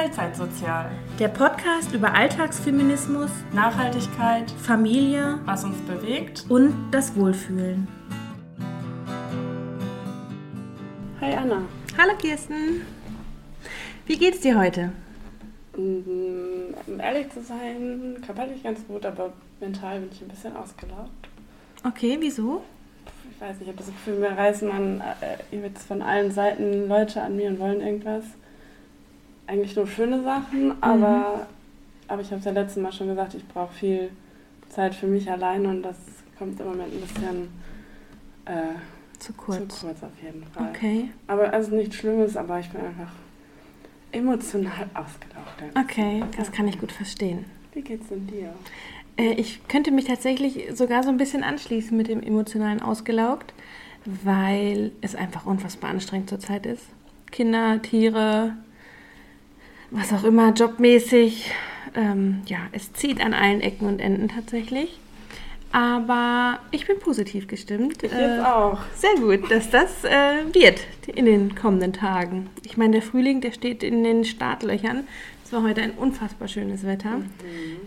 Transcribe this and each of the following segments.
Teilzeitsozial. Der Podcast über Alltagsfeminismus, Nachhaltigkeit, Familie, was uns bewegt und das Wohlfühlen. Hi Anna. Hallo Kirsten. Wie geht's dir heute? Mm, Um ehrlich zu sein, körperlich ganz gut, aber mental bin ich ein bisschen ausgelaugt. Okay, wieso? Ich weiß nicht, ich habe das Gefühl, mir reißen man äh, jetzt von allen Seiten Leute an mir und wollen irgendwas. Eigentlich nur schöne Sachen, aber, aber ich habe es ja letztes Mal schon gesagt, ich brauche viel Zeit für mich alleine und das kommt im Moment ein bisschen äh, Zu kurz. zu kurz auf jeden Fall. Okay. Aber also nichts Schlimmes, aber ich bin einfach emotional ausgelaugt. Okay, das kann ich gut verstehen. Wie geht's denn dir? Äh, Ich könnte mich tatsächlich sogar so ein bisschen anschließen mit dem emotionalen ausgelaugt, weil es einfach unfassbar anstrengend zurzeit ist. Kinder, Tiere, was auch immer, jobmäßig. Ähm, ja, es zieht an allen Ecken und Enden tatsächlich. Aber ich bin positiv gestimmt. Ich Äh, auch. Sehr gut, dass das äh, wird in den kommenden Tagen. Ich meine, der Frühling, der steht in den Startlöchern. Es war heute ein unfassbar schönes Wetter. Mhm.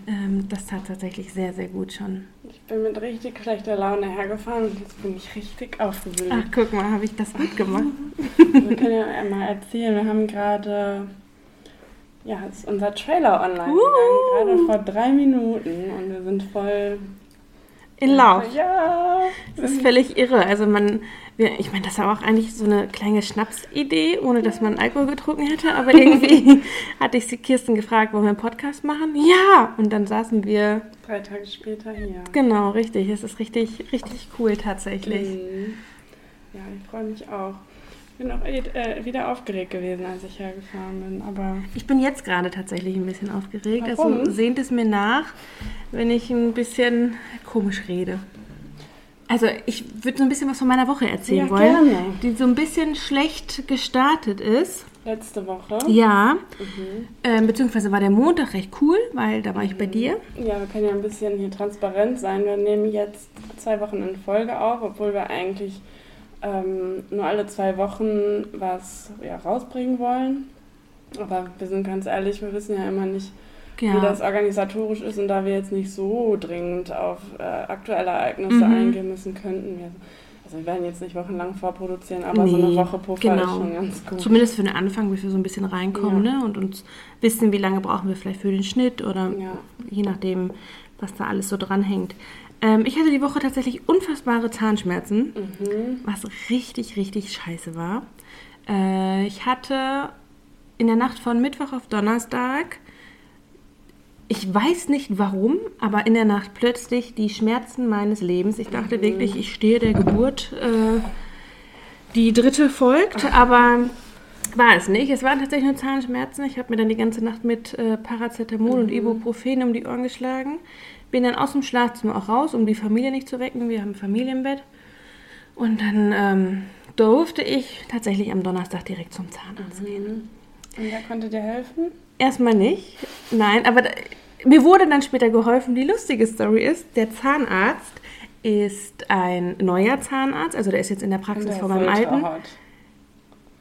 Ähm, das tat tatsächlich sehr, sehr gut schon. Ich bin mit richtig schlechter Laune hergefahren und jetzt bin ich richtig aufgewühlt. Ach, guck mal, habe ich das gut gemacht. Wir können ja einmal erzählen, wir haben gerade, ja, es ist unser Trailer online Uh. gegangen, gerade vor drei Minuten und wir sind voll... In Lauf. Ja! Das ist völlig irre. Also man, wir, ich meine, das war auch eigentlich so eine kleine Schnapsidee, ohne dass man Alkohol getrunken hätte. Aber irgendwie hatte ich sie Kirsten gefragt, wollen wir einen Podcast machen? Ja! Und dann saßen wir, Drei Tage später hier. genau, richtig. Es ist richtig, richtig cool tatsächlich. Mhm. Ja, ich freue mich auch. Ich bin auch äh, wieder aufgeregt gewesen, als ich hergefahren bin, aber... Ich bin jetzt gerade tatsächlich ein bisschen aufgeregt. Warum? Also sehnt es mir nach, wenn ich ein bisschen komisch rede. Also ich würde so ein bisschen was von meiner Woche erzählen Ja, wollen, gerne. die so ein bisschen schlecht gestartet ist. Letzte Woche. Ja, Mhm. ähm, beziehungsweise war der Montag recht cool, weil da war ich bei dir. Ja, wir können ja ein bisschen hier transparent sein. Wir nehmen jetzt zwei Wochen in Folge auf, obwohl wir eigentlich ähm, nur alle zwei Wochen was ja, rausbringen wollen. Aber wir sind ganz ehrlich, wir wissen ja immer nicht, wie Ja, das organisatorisch ist. Und da wir jetzt nicht so dringend auf äh, aktuelle Ereignisse Mhm. eingehen müssen, könnten wir. Also wir werden jetzt nicht wochenlang vorproduzieren, aber so eine Nee, Woche Puffer genau. ist schon ganz gut. zumindest für den Anfang, bis wir so ein bisschen reinkommen Ja. ne? und uns wissen, wie lange brauchen wir vielleicht für den Schnitt oder Ja. je nachdem, was da alles so dranhängt. Ähm, ich hatte die Woche tatsächlich unfassbare Zahnschmerzen, Mhm. was richtig, richtig scheiße war. Äh, ich hatte in der Nacht von Mittwoch auf Donnerstag, ich weiß nicht warum, aber in der Nacht plötzlich die Schmerzen meines Lebens. Ich dachte wirklich, ich stehe der Geburt. Äh, die dritte folgt, aber war es nicht. Es waren tatsächlich nur Zahnschmerzen. Ich habe mir dann die ganze Nacht mit äh, Paracetamol und Ibuprofen um die Ohren geschlagen. Bin dann aus dem Schlafzimmer auch raus, um die Familie nicht zu wecken. Wir haben ein Familienbett. Und dann ähm, durfte ich tatsächlich am Donnerstag direkt zum Zahnarzt gehen. Und wer konnte dir helfen? Erstmal nicht. Nein, aber da, mir wurde dann später geholfen. Die lustige Story ist, der Zahnarzt ist ein neuer Zahnarzt. Also der ist jetzt in der Praxis Der von meinem alten. Filterhaut.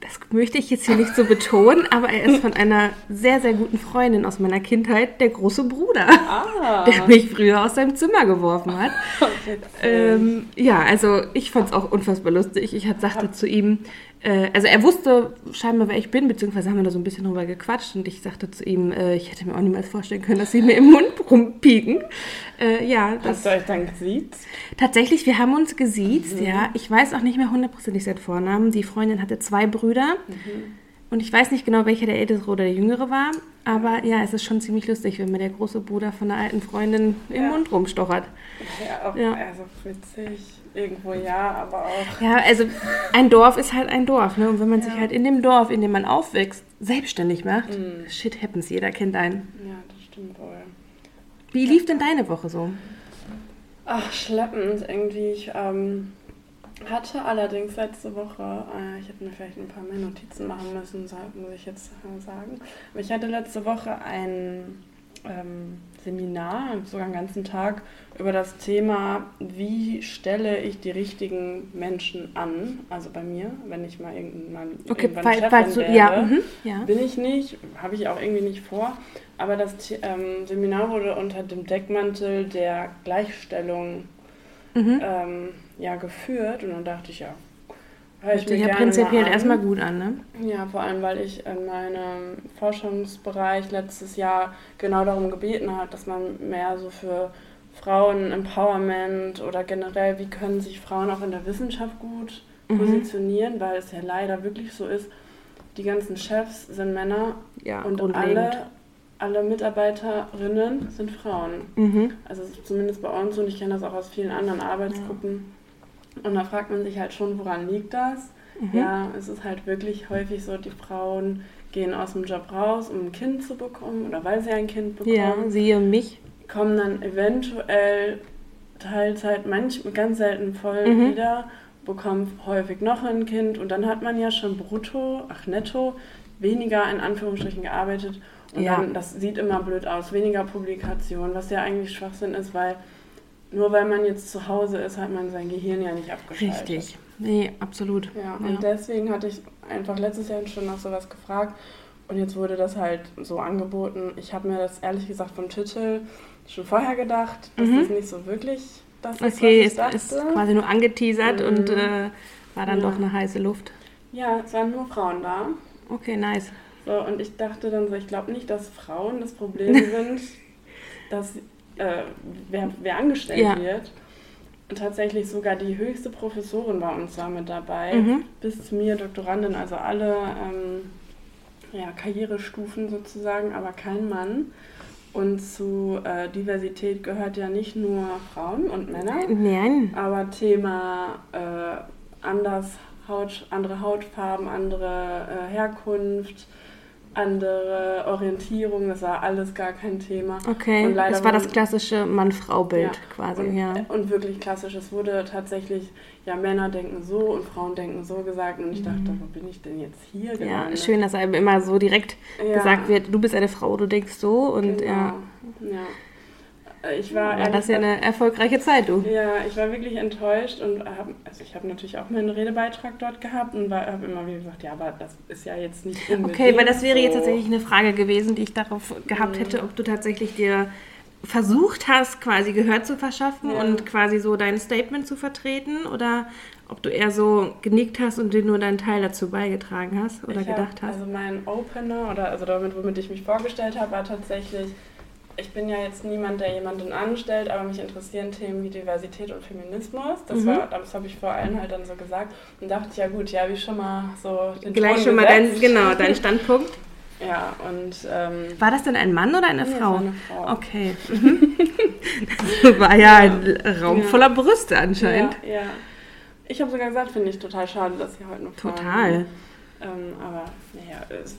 Das möchte ich jetzt hier nicht so betonen, aber er ist von einer sehr, sehr guten Freundin aus meiner Kindheit, der große Bruder, Ah. der mich früher aus seinem Zimmer geworfen hat. Ähm, ja, also ich fand es auch unfassbar lustig. Ich hat, sagte zu ihm, also er wusste scheinbar, wer ich bin, beziehungsweise haben wir da so ein bisschen drüber gequatscht und ich sagte zu ihm, äh, ich hätte mir auch niemals vorstellen können, dass sie mir im Mund rumpieken. Äh, ja, das, Hast du euch dann gesiezt? Tatsächlich, wir haben uns gesiezt, ja. Ich weiß auch nicht mehr hundertprozentig seinen Vornamen. Die Freundin hatte zwei Brüder. Und ich weiß nicht genau, welcher der ältere oder der jüngere war. Aber ja, es ist schon ziemlich lustig, wenn mir der große Bruder von der alten Freundin im Ja. Mund rumstochert. Ja, auch, Ja. also witzig. Irgendwo ja, aber auch. Ja, also ein Dorf ist halt ein Dorf. Ne? Und wenn man sich Ja. halt in dem Dorf, in dem man aufwächst, selbstständig macht, Mhm. shit happens, jeder kennt einen. Ja, das stimmt wohl. Wie lief denn deine Woche so? Ach, schleppend irgendwie. Ich ähm, hatte allerdings letzte Woche, äh, ich hätte mir vielleicht ein paar mehr Notizen machen müssen, muss ich jetzt sagen. Aber ich hatte letzte Woche ein ähm, Seminar, sogar einen ganzen Tag, über das Thema, wie stelle ich die richtigen Menschen an, also bei mir, wenn ich mal irgendwann, Okay, irgendwann weil, Chefin weil du, werde. ja, mhm, ja. Bin ich nicht, habe ich auch irgendwie nicht vor. Aber das ähm, Seminar wurde unter dem Deckmantel der Gleichstellung Mhm. ähm, ja, geführt. Und dann dachte ich, ja, Hört ich sich ja prinzipiell erstmal gut an, ne? Ja, vor allem, weil ich in meinem Forschungsbereich letztes Jahr genau darum gebeten habe, dass man mehr so für Frauen Empowerment oder generell, wie können sich Frauen auch in der Wissenschaft gut Mhm. positionieren, weil es ja leider wirklich so ist, die ganzen Chefs sind Männer Ja, und alle, alle Mitarbeiterinnen sind Frauen. Mhm. Also zumindest bei uns und ich kenne das auch aus vielen anderen Arbeitsgruppen. Und da fragt man sich halt schon, woran liegt das? Mhm. Ja, es ist halt wirklich häufig so, die Frauen gehen aus dem Job raus, um ein Kind zu bekommen oder weil sie ein Kind bekommen, Ja, siehe mich. kommen dann eventuell Teilzeit, manchmal ganz selten voll Mhm. wieder, bekommen häufig noch ein Kind und dann hat man ja schon brutto, ach netto, weniger in Anführungsstrichen gearbeitet und Ja. dann, das sieht immer blöd aus, weniger Publikation, was ja eigentlich Schwachsinn ist, weil nur weil man jetzt zu Hause ist, hat man sein Gehirn ja nicht abgeschaltet. Richtig. Nee, absolut. Ja, Ja. und deswegen hatte ich einfach letztes Jahr schon nach sowas gefragt und jetzt wurde das halt so angeboten. Ich habe mir das ehrlich gesagt vom Titel schon vorher gedacht, dass Mhm. das nicht so wirklich das ist, Okay, was ist, ich dachte. ist quasi nur angeteasert Mhm. und äh, war dann Ja. doch eine heiße Luft. Ja, es waren nur Frauen da. Okay, nice. So, und ich dachte dann so, ich glaube nicht, dass Frauen das Problem sind, dass äh, wer, wer angestellt Ja. wird. Und tatsächlich sogar die höchste Professorin war uns da mit dabei, Mhm. bis zu mir Doktorandin, also alle ähm, ja, Karrierestufen sozusagen, aber kein Mann. Und zu äh, Diversität gehört ja nicht nur Frauen und Männer, Nein. aber Thema äh, anders Haut, andere Hautfarben, andere äh, Herkunft, andere Orientierung, das war alles gar kein Thema. Okay, Und leider das war das klassische Mann-Frau-Bild Ja, quasi, und, ja. und wirklich klassisch. Es wurde tatsächlich, ja, Männer denken so und Frauen denken so gesagt. Und ich dachte, wo bin ich denn jetzt hier Mhm. Ja, gelandet? schön, dass einem immer so direkt Ja, gesagt wird, du bist eine Frau, du denkst so und genau. ja, ja. Äh, Ich war, ehrlich das ja gesagt- eine erfolgreiche Zeit, du. Ja, ich war wirklich enttäuscht und hab, also ich habe natürlich auch meinen Redebeitrag dort gehabt und habe immer wieder gesagt, ja, aber das ist ja jetzt nicht unbedingt Okay, weil das wäre jetzt so. tatsächlich eine Frage gewesen, die ich darauf gehabt Mhm. hätte, ob du tatsächlich dir versucht hast, quasi Gehör zu verschaffen Ja. und quasi so dein Statement zu vertreten oder ob du eher so genickt hast und dir nur deinen Teil dazu beigetragen hast oder Ich hab- gedacht hast. Also mein Opener oder also damit, womit ich mich vorgestellt habe, war tatsächlich, ich bin ja jetzt niemand, der jemanden anstellt, aber mich interessieren Themen wie Diversität und Feminismus. Das Mhm. war, das habe ich vor allem halt dann so gesagt und dachte ich, ja gut, ja, wie schon mal so den Gleich Ton schon mal dein, genau, dein Standpunkt. Ja, und ähm, War das denn ein Mann oder eine nee, Frau? war eine Frau. Okay. Mhm. das war ja ein Raum Ja. voller Brüste anscheinend. Ja, ja. Ich habe sogar gesagt, finde ich total schade, dass hier heute noch Total. Ähm, aber naja, es,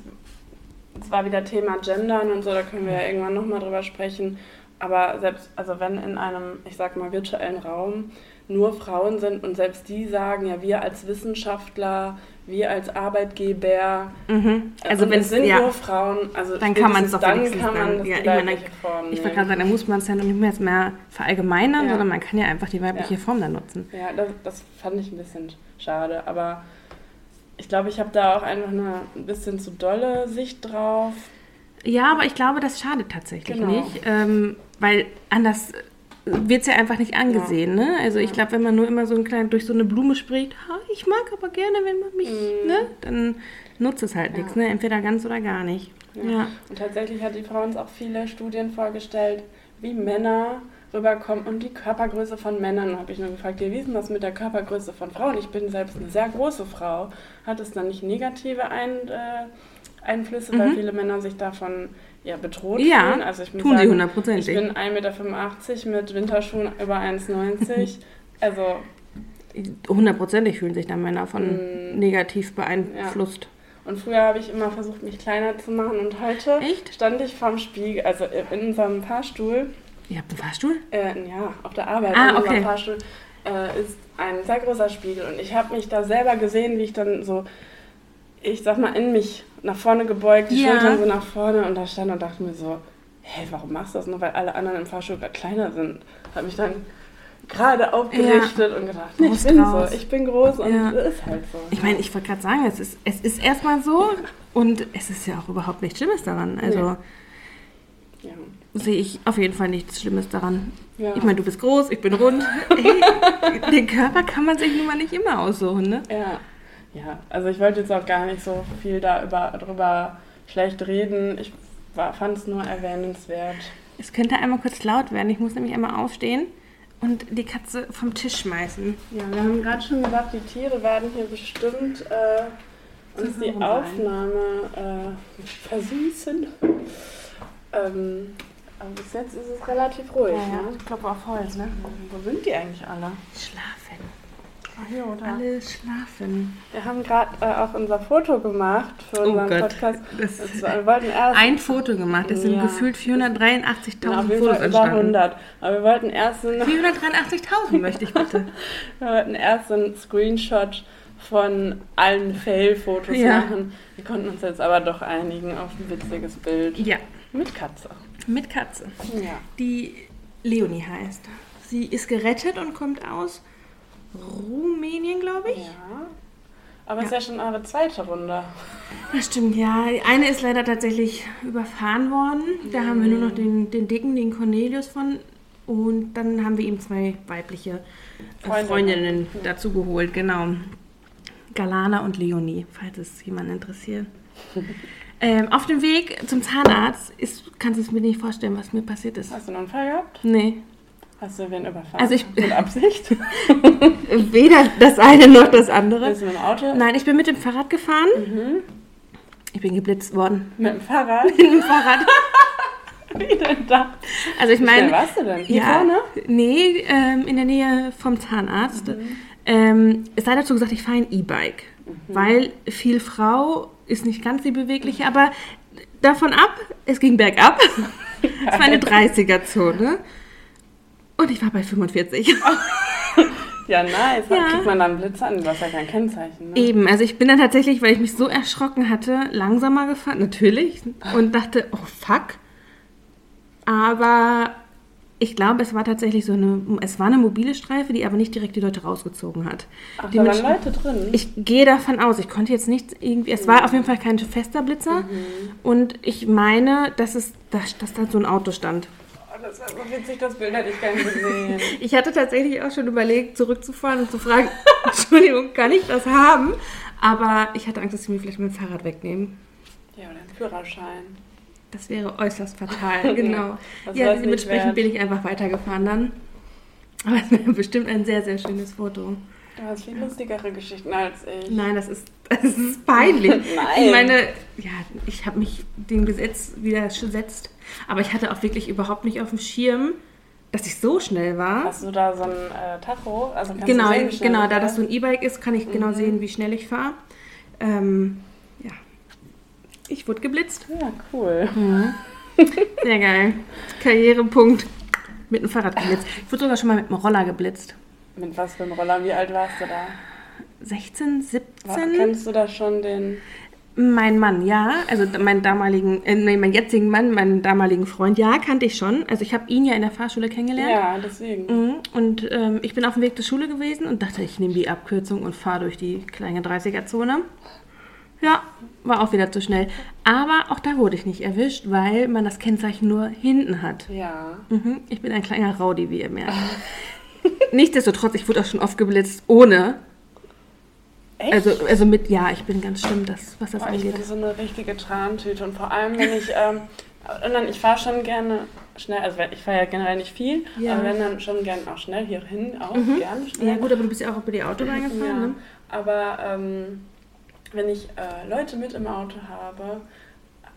es war wieder Thema Gendern und so, da können wir ja irgendwann nochmal drüber sprechen. Aber selbst, also wenn in einem, ich sag mal, virtuellen Raum nur Frauen sind und selbst die sagen, ja, wir als Wissenschaftler, wir als Arbeitgeber, Mhm. Also wenn es sind ja, nur Frauen, also Dann kann man's spätestens doch dann wenigstens kann man dann- ja, ich meine, Form ich wollte gerade sagen, da muss man es ja nicht mehr, jetzt mehr verallgemeinern, Ja. sondern man kann ja einfach die weibliche Ja. Form dann nutzen. Ja, das, das fand ich ein bisschen schade, aber ich glaube, ich habe da auch einfach eine ein bisschen zu dolle Sicht drauf. Ja, aber ich glaube, das schadet tatsächlich Genau. nicht, ähm, weil anders wird es ja einfach nicht angesehen. Ne? Also ich Ja. glaube, wenn man nur immer so ein klein durch so eine Blume spricht, ich mag aber gerne, wenn man mich, Mhm. ne, dann nutzt es halt Ja. nichts, ne? entweder ganz oder gar nicht. Ja. Ja. Und tatsächlich hat die Frau uns auch viele Studien vorgestellt, wie Männer rüberkommen und die Körpergröße von Männern. habe ich nur gefragt, ja, wie ist denn das mit der Körpergröße von Frauen? Ich bin selbst eine sehr große Frau. Hat es dann nicht negative Ein, äh, Einflüsse, weil Mhm. viele Männer sich davon ja, bedroht Ja, fühlen? Also ich Tun sie hundertprozentig. Ich bin 1,85 Meter mit Winterschuhen über 1,90 Also Hundertprozentig fühlen sich dann Männer von Mm. negativ beeinflusst. Und früher habe ich immer versucht, mich kleiner zu machen. Und heute Echt? stand ich vorm Spiegel, also in unserem Fahrstuhl, Ihr habt einen Fahrstuhl? äh, ja, auf der Arbeit, Ah, okay. Fahrstuhl, äh, ist ein sehr großer Spiegel. Und ich habe mich da selber gesehen, wie ich dann so, ich sag mal, in mich nach vorne gebeugt, die Ja. Schultern so nach vorne und da stand und dachte mir so, hey, warum machst du das nur, weil alle anderen im Fahrstuhl gerade kleiner sind? Habe mich dann gerade aufgerichtet und gedacht, nee, ich bin raus. so, ich bin groß und Ja. es ist halt so. Ich meine, ich wollte gerade sagen, es ist, es ist erstmal so und es ist ja auch überhaupt nichts Schlimmes daran. Also ja. Sehe ich auf jeden Fall nichts Schlimmes daran. Ja. Ich meine, du bist groß, ich bin rund. Ey, den Körper kann man sich nun mal nicht immer aussuchen, ne? Ja, ja, also ich wollte jetzt auch gar nicht so viel da über, drüber schlecht reden. Ich fand es nur erwähnenswert. Es könnte einmal kurz laut werden. Ich muss nämlich einmal aufstehen und die Katze vom Tisch schmeißen. Ja, wir haben gerade schon gesagt, die Tiere werden hier bestimmt äh, uns die. Aufnahme äh, versüßen. Ähm, aber bis jetzt ist es relativ ruhig. Ne? ich glaube auf Holz, ne? Wo sind die eigentlich alle? Schlafen. Ach, hier, oder? Alle schlafen. Wir haben gerade äh, auch unser Foto gemacht für Oh unseren Gott, Podcast. das- Das war- wir wollten erst Ein Foto gemacht. Es sind Ja. gefühlt 483.000 genau, auf jeden Fotos über entstanden. 100. Aber wir wollten erst einen 483.000 möchte ich bitte. Wir wollten erst einen Screenshot von allen Fail-Fotos Ja. machen. Wir konnten uns jetzt aber doch einigen auf ein witziges Bild Ja, mit Katze. Mit Katze. Ja. Die Leonie heißt. Sie ist gerettet und kommt aus Rumänien, glaube ich. ja. Aber es ist ja schon eure zweite Runde. Das stimmt, ja. Die eine ist leider tatsächlich überfahren worden. Da haben wir nur noch den, den Dicken, den Cornelius von. Und dann haben wir ihm zwei weibliche äh, Freundinnen. Freundinnen dazu geholt, genau. Galana und Leonie, falls es jemanden interessiert. ähm, auf dem Weg zum Zahnarzt ist, kannst du es mir nicht vorstellen, was mir passiert ist. Hast du einen Unfall gehabt? Nee. Hast du wen überfahren? Also ich- mit Absicht? Weder das eine noch das andere. Bist du mit dem Auto? Nein, ich bin mit dem Fahrrad gefahren. Ich bin geblitzt worden. Mit dem Fahrrad? Mit dem Fahrrad. Wie denn da? Also ich meine, warst du denn? Hier ja, vorne? nee, ähm, in der Nähe vom Zahnarzt. Mhm. Ähm, es sei dazu gesagt, ich fahre ein E-Bike, Mhm. weil viel Frau ist nicht ganz die bewegliche, aber davon ab, es ging bergab. es war eine 30er-Zone. Und ich war bei 45. Ja, nice. Ja. Kriegt man dann Blitz an? Du hast ja kein Kennzeichen. Ne? Eben, also ich bin dann tatsächlich, weil ich mich so erschrocken hatte, langsamer gefahren, natürlich, und dachte, oh fuck. Aber ich glaube, es war tatsächlich so eine, es war eine mobile Streife, die aber nicht direkt die Leute rausgezogen hat. Ach, da waren Leute drin. Ich gehe davon aus, ich konnte jetzt nicht irgendwie, es war auf jeden Fall kein fester Blitzer und ich meine, dass es, dass, dass da so ein Auto stand. Oh, das war so witzig, das Bild hätte ich gerne gesehen. Ich hatte tatsächlich auch schon überlegt, zurückzufahren und zu fragen, Entschuldigung, kann ich das haben? Aber ich hatte Angst, dass sie mir vielleicht mein Fahrrad wegnehmen. ja, oder ein Führerschein. Das wäre äußerst fatal, genau. Ja, dementsprechend bin ich einfach weitergefahren dann. Aber es wäre bestimmt ein sehr, sehr schönes Foto. Du hast viel lustigere Geschichten als ich. Nein, das ist, das ist peinlich. Nein. Ich meine, ja, ich habe mich dem Gesetz widersetzt. Aber ich hatte auch wirklich überhaupt nicht auf dem Schirm, dass ich so schnell war. Hast du da so ein äh, Tacho? Also kannst Genau, du sehen, wie schnell genau, da das so ein E-Bike ist, kann ich genau Mhm. sehen, wie schnell ich fahre. Ähm. Ich wurde geblitzt. Ja, cool. Sehr geil. Karrierepunkt. Mit dem Fahrrad geblitzt. Ich wurde sogar schon mal mit dem Roller geblitzt. Mit was für einem Roller? Wie alt warst du da? 16, War, 17? kennst du da schon den... Mein Mann, ja. Also meinen damaligen, äh, nee, meinen jetzigen Mann, meinen damaligen Freund, ja, kannte ich schon. Also ich habe ihn ja in der Fahrschule kennengelernt. Ja, deswegen. Mhm. Und ähm, ich bin auf dem Weg zur Schule gewesen und dachte, ich nehme die Abkürzung und fahre durch die kleine 30er-Zone. Ja, war auch wieder zu schnell. Aber auch da wurde ich nicht erwischt, weil man das Kennzeichen nur hinten hat. Ja. Mhm. Ich bin ein kleiner Rowdy, wie ihr merkt. Nichtsdestotrotz, ich wurde auch schon oft geblitzt ohne. Echt? Also, also mit, ja, ich bin ganz schlimm, das, was das Boah, ich angeht. bin so eine richtige Trantüte und vor allem, wenn ich, ähm, und dann, ich fahre schon gerne schnell, also ich fahre ja generell nicht viel, Ja. aber wenn dann schon gerne auch schnell hierhin auch Mhm. gerne schnell. Ja gut, aber du bist ja auch über die Autobahn gefahren, Ja, ne? aber ähm, wenn ich äh, Leute mit im Auto habe,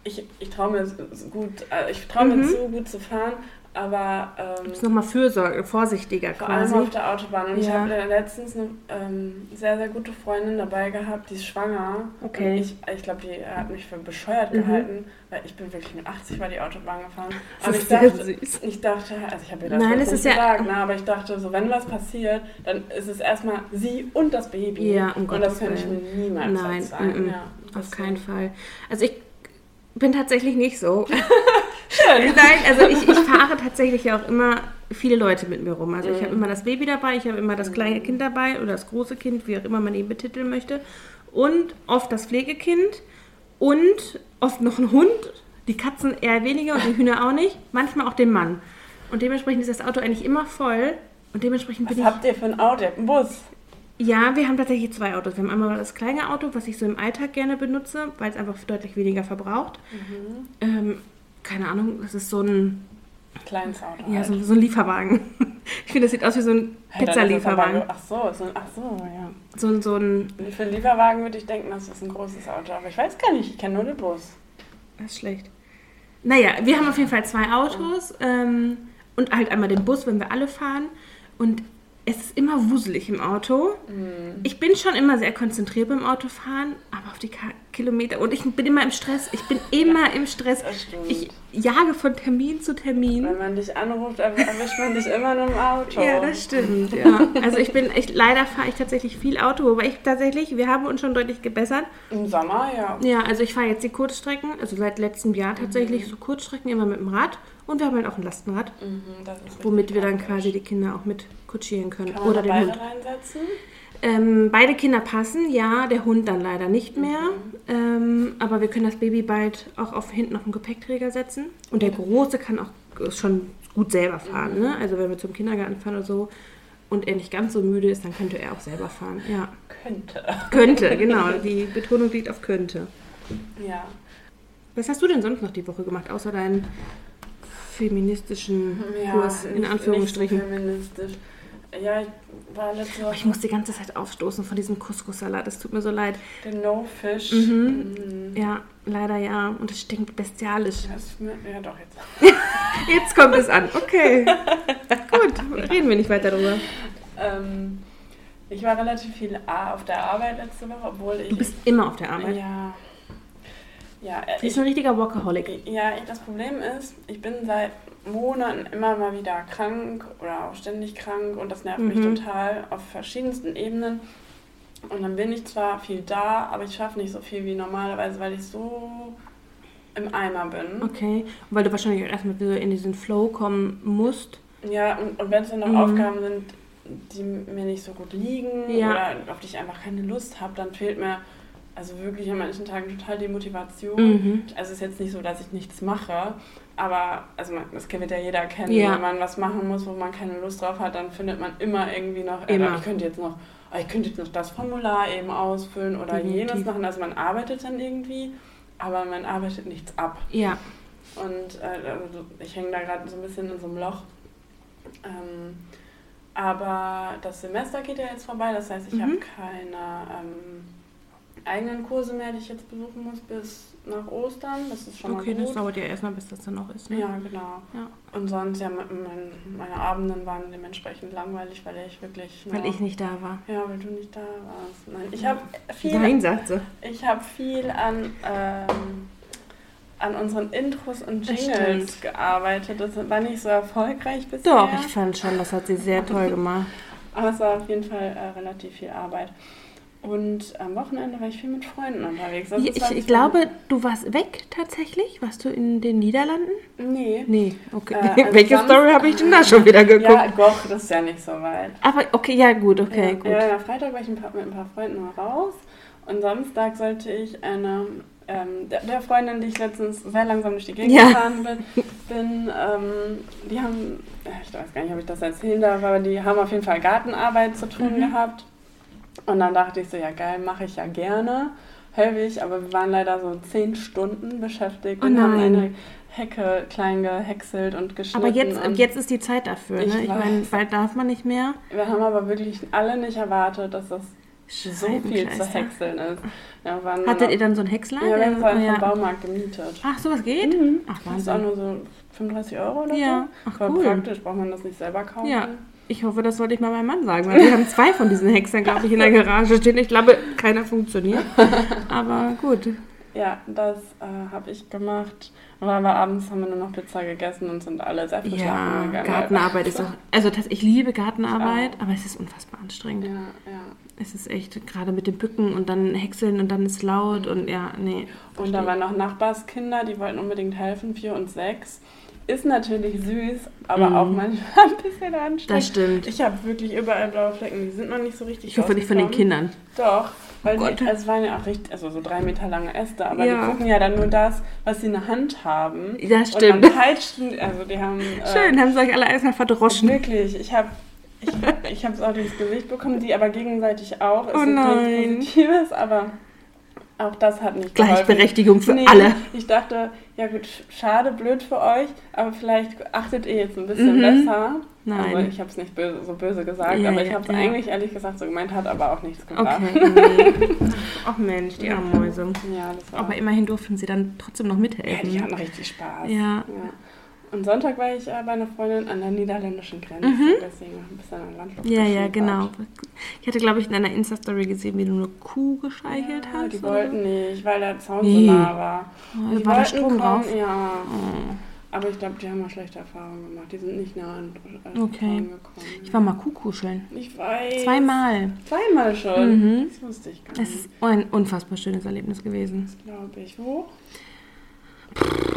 ich, ich traue mir s- s- gut, äh, ich traue mir Mhm. zu gut zu fahren, aber ähm, Du bist nochmal fürsorge, vorsichtiger vor allem quasi. auf der Autobahn. Und ich Ja. habe letztens eine ähm, sehr, sehr gute Freundin dabei gehabt, die ist schwanger. Okay. Und ich ich glaube, die hat mich für bescheuert Mhm. gehalten, weil ich bin wirklich mit 80 bei die Autobahn gefahren. Das Aber ist ich dachte, süß. ich dachte, also ich habe ihr das Nein, es ist ja- gesagt, ne, aber ich dachte, so wenn was passiert, dann ist es erstmal sie und das Baby. Ja, um Und das Gottes könnte ich mir niemals Nein, verzeihen. mm, mm. Ja, Auf keinen Fall. Also ich bin tatsächlich nicht so. Schön. Nein, also ich, ich fahre tatsächlich ja auch immer viele Leute mit mir rum. Also ich habe Mhm. immer das Baby dabei, ich habe immer das kleine Kind dabei oder das große Kind, wie auch immer man ihn betiteln möchte. Und oft das Pflegekind und oft noch ein Hund. Die Katzen eher weniger und die Hühner auch nicht. Manchmal auch den Mann. Und dementsprechend ist das Auto eigentlich immer voll. Und dementsprechend Was bin habt ihr für ein Auto? Ihr habt einen Bus. ich. Ja, wir haben tatsächlich zwei Autos. Wir haben einmal das kleine Auto, was ich so im Alltag gerne benutze, weil es einfach deutlich weniger verbraucht. Mhm. Ähm, keine Ahnung, das ist so ein Kleines Auto. Ja, halt. so, so ein Lieferwagen. Ich finde, das sieht aus wie so ein Hey, Pizzalieferwagen. Ach so, so, ein- ach so, ja. So, ein- so ein. Für einen Lieferwagen würde ich denken, das ist ein großes Auto. Aber ich weiß gar nicht, ich kenne nur den Bus. Das ist schlecht. Naja, wir haben auf jeden Fall zwei Autos ähm, und halt einmal den Bus, wenn wir alle fahren. Und es ist immer wuselig im Auto. Mhm. Ich bin schon immer sehr konzentriert beim Autofahren, aber auf die Ka Kilometer. Und ich bin immer im Stress. Ich bin immer im Stress. Ich jage von Termin zu Termin. Wenn man dich anruft, erw- erwischt man dich immer in einem Auto. Ja, das stimmt. Ja. Also ich bin echt, leider fahre ich tatsächlich viel Auto, wobei ich tatsächlich, wir haben uns schon deutlich gebessert. Im Sommer, ja. Ja, also ich fahre jetzt die Kurzstrecken, also seit letztem Jahr tatsächlich so Kurzstrecken immer mit dem Rad und wir haben halt auch ein Lastenrad, Mhm, womit wir dann quasi die Kinder auch mit kutschieren können Kann man oder da den beide Hund. reinsetzen? Ähm, beide Kinder passen, ja, der Hund dann leider nicht mehr, ähm, aber wir können das Baby bald auch auf hinten auf den Gepäckträger setzen und der Große kann auch schon gut selber fahren, ne? Also wenn wir zum Kindergarten fahren oder so und er nicht ganz so müde ist, dann könnte er auch selber fahren, ja. Könnte. Könnte, genau. Die Betonung liegt auf könnte. Ja. Was hast du denn sonst noch die Woche gemacht, außer deinen feministischen ja Kurs, in Anführungsstrichen? Nicht feministisch. Ja, ich war letzte Aber Woche ich muss die ganze Zeit aufstoßen von diesem Couscous-Salat. Das tut mir so leid. den No-Fish. Mhm. Mhm. Ja, leider ja. Und es stinkt bestialisch. Das Ja, doch, jetzt. Jetzt kommt es an. Okay. Gut, reden wir nicht weiter drüber. Ähm, ich war relativ viel auf der Arbeit letzte Woche, obwohl ich. Du bist immer auf der Arbeit. Ja. Ja, äh, Sie ist ein richtiger Workaholic. ja, das Problem ist, ich bin seit Monaten immer mal wieder krank oder auch ständig krank und das nervt mich Mhm. total auf verschiedensten Ebenen. Und dann bin ich zwar viel da, aber ich schaffe nicht so viel wie normalerweise, weil ich so im Eimer bin. Okay. Weil du wahrscheinlich erstmal wieder in diesen Flow kommen musst. Ja, und, und wenn es dann noch Mhm. Aufgaben sind, die mir nicht so gut liegen Ja. oder auf die ich einfach keine Lust habe, dann fehlt mir also wirklich an manchen Tagen total die Motivation. Mhm. Also es ist jetzt nicht so, dass ich nichts mache, aber also man, das wird ja jeder kennen. Ja. Wenn man was machen muss, wo man keine Lust drauf hat, dann findet man immer irgendwie noch, Immer. Äh, ich könnte jetzt noch, ich könnte jetzt noch das Formular eben ausfüllen oder Definitiv. jenes machen. Also man arbeitet dann irgendwie, aber man arbeitet nichts ab. Ja. Und äh, also ich hänge da gerade so ein bisschen in so einem Loch. Ähm, aber das Semester geht ja jetzt vorbei, das heißt, ich Mhm. habe keine ähm, eigenen Kurse mehr, die ich jetzt besuchen muss bis nach Ostern. Das ist schon Okay, mal das gut. dauert ja erstmal, bis das dann noch ist. Ne? ja, genau. Ja. Und sonst, ja, mein, meine Abenden waren dementsprechend langweilig, weil ich wirklich. Weil ich nicht da war. Ja, weil du nicht da warst. Nein, ich habe viel Nein, sagt sie. ich habe viel an, ähm, an unseren Intros und Das Jingles stimmt. gearbeitet. Das war nicht so erfolgreich bisher. Doch, ich fand schon, das hat sie sehr toll gemacht. aber es war auf jeden Fall äh, relativ viel Arbeit. Und am Wochenende war ich viel mit Freunden unterwegs. Also es Ich, ich glaube, du warst weg tatsächlich. Warst du in den Niederlanden? Nee. Nee, okay. Äh, also Welche Story habe ich denn da schon wieder geguckt? Ja, doch, das ist ja nicht so weit. Aber okay, ja gut, okay, ja, gut. Ja, am Freitag war ich ein paar, mit ein paar Freunden mal raus. Und Samstag sollte ich eine, ähm, der, der Freundin, die ich letztens sehr langsam durch die Gegend Ja. gefahren bin, bin ähm, die haben, äh, ich weiß gar nicht, ob ich das erzählen darf, aber die haben auf jeden Fall Gartenarbeit zu tun Mhm. gehabt. Und dann dachte ich so, ja geil, mache ich ja gerne, helfe ich, aber wir waren leider so zehn Stunden beschäftigt Oh und haben eine Hecke klein gehäckselt und geschnitten. Aber jetzt, jetzt ist die Zeit dafür, Ich ne? Ich meine, bald darf man nicht mehr. wir haben aber wirklich alle nicht erwartet, dass das so viel zu häckseln ist. Ja, Hattet dann ihr dann so ein Häcksler? Ja, wir haben einen ja. vom Baumarkt gemietet. Ach, sowas geht? Mhm. Ach, Das ist auch Wahnsinn. nur so 35 Euro oder Ja, so. ach, Voll cool. praktisch, braucht man das nicht selber kaufen. Ja. Ich hoffe, das sollte ich mal meinem Mann sagen, weil wir haben zwei von diesen Häcksern, glaube ich, in der Garage stehen. Ich glaube, keiner funktioniert. Aber gut. Ja, das äh, habe ich gemacht. Aber abends haben wir nur noch Pizza gegessen und sind alle sehr viel Ja, gegangen. Gartenarbeit ist auch. Also das, ich liebe Gartenarbeit, aber es ist unfassbar anstrengend. Ja, ja. Es ist echt, gerade mit dem Bücken und dann häckseln und dann ist laut und ja, nee. Und da waren noch Nachbarskinder, die wollten unbedingt helfen, vier und sechs. Ist natürlich süß, aber Mhm. auch manchmal ein bisschen anstrengend. Das stimmt. Ich habe wirklich überall blaue Flecken, die sind noch nicht so richtig Ich hoffe nicht von den. Kindern. Doch, weil Oh die, also es waren ja auch richtig, also so drei Meter lange Äste, aber Ja. die gucken ja dann nur das, was sie in der Hand haben. Das Und stimmt. dann peitschen, also die haben... äh, Schön, haben sie euch alle erstmal verdroschen. Wirklich, ich habe ich, ich habe es auch ins Gesicht bekommen, die aber gegenseitig auch. Ist Oh nein. Positives, aber auch das hat nicht geholfen. Gleichberechtigung für Nee, alle. Ich dachte, ja gut, schade, blöd für euch, aber vielleicht achtet ihr jetzt ein bisschen Mhm. besser. Nein. Also ich habe es nicht böse, so böse gesagt, Ja, aber ich ja, habe es ja. eigentlich ehrlich gesagt so gemeint, hat aber auch nichts gebracht. Okay, nee. Ach Mensch, die armen Mäuse. Ja, das war... Aber immerhin durften sie dann trotzdem noch ja, mithelfen. die ne? hatten richtig Spaß. Ja. Und Sonntag war ich äh, bei einer Freundin an der niederländischen Grenze, deswegen ein bisschen an Landluft Mhm. Ja, ja, genau. Ich hatte, glaube ich, in einer Insta-Story gesehen, wie du eine Kuh gestreichelt Ja, hast. die oder? wollten nicht, weil der Zaun Nee. so nah war. Oh, Die war wollten Strom drauf? Ja, Oh. aber ich glaube, die haben mal schlechte Erfahrungen gemacht. Die sind nicht nah an an Okay. Gekommen. Ich war mal Kuhkuscheln. Ich weiß. Zweimal. Zweimal schon. Mhm. Das wusste ich gar Es nicht. ist ein unfassbar schönes Erlebnis gewesen. Glaube ich. Wo?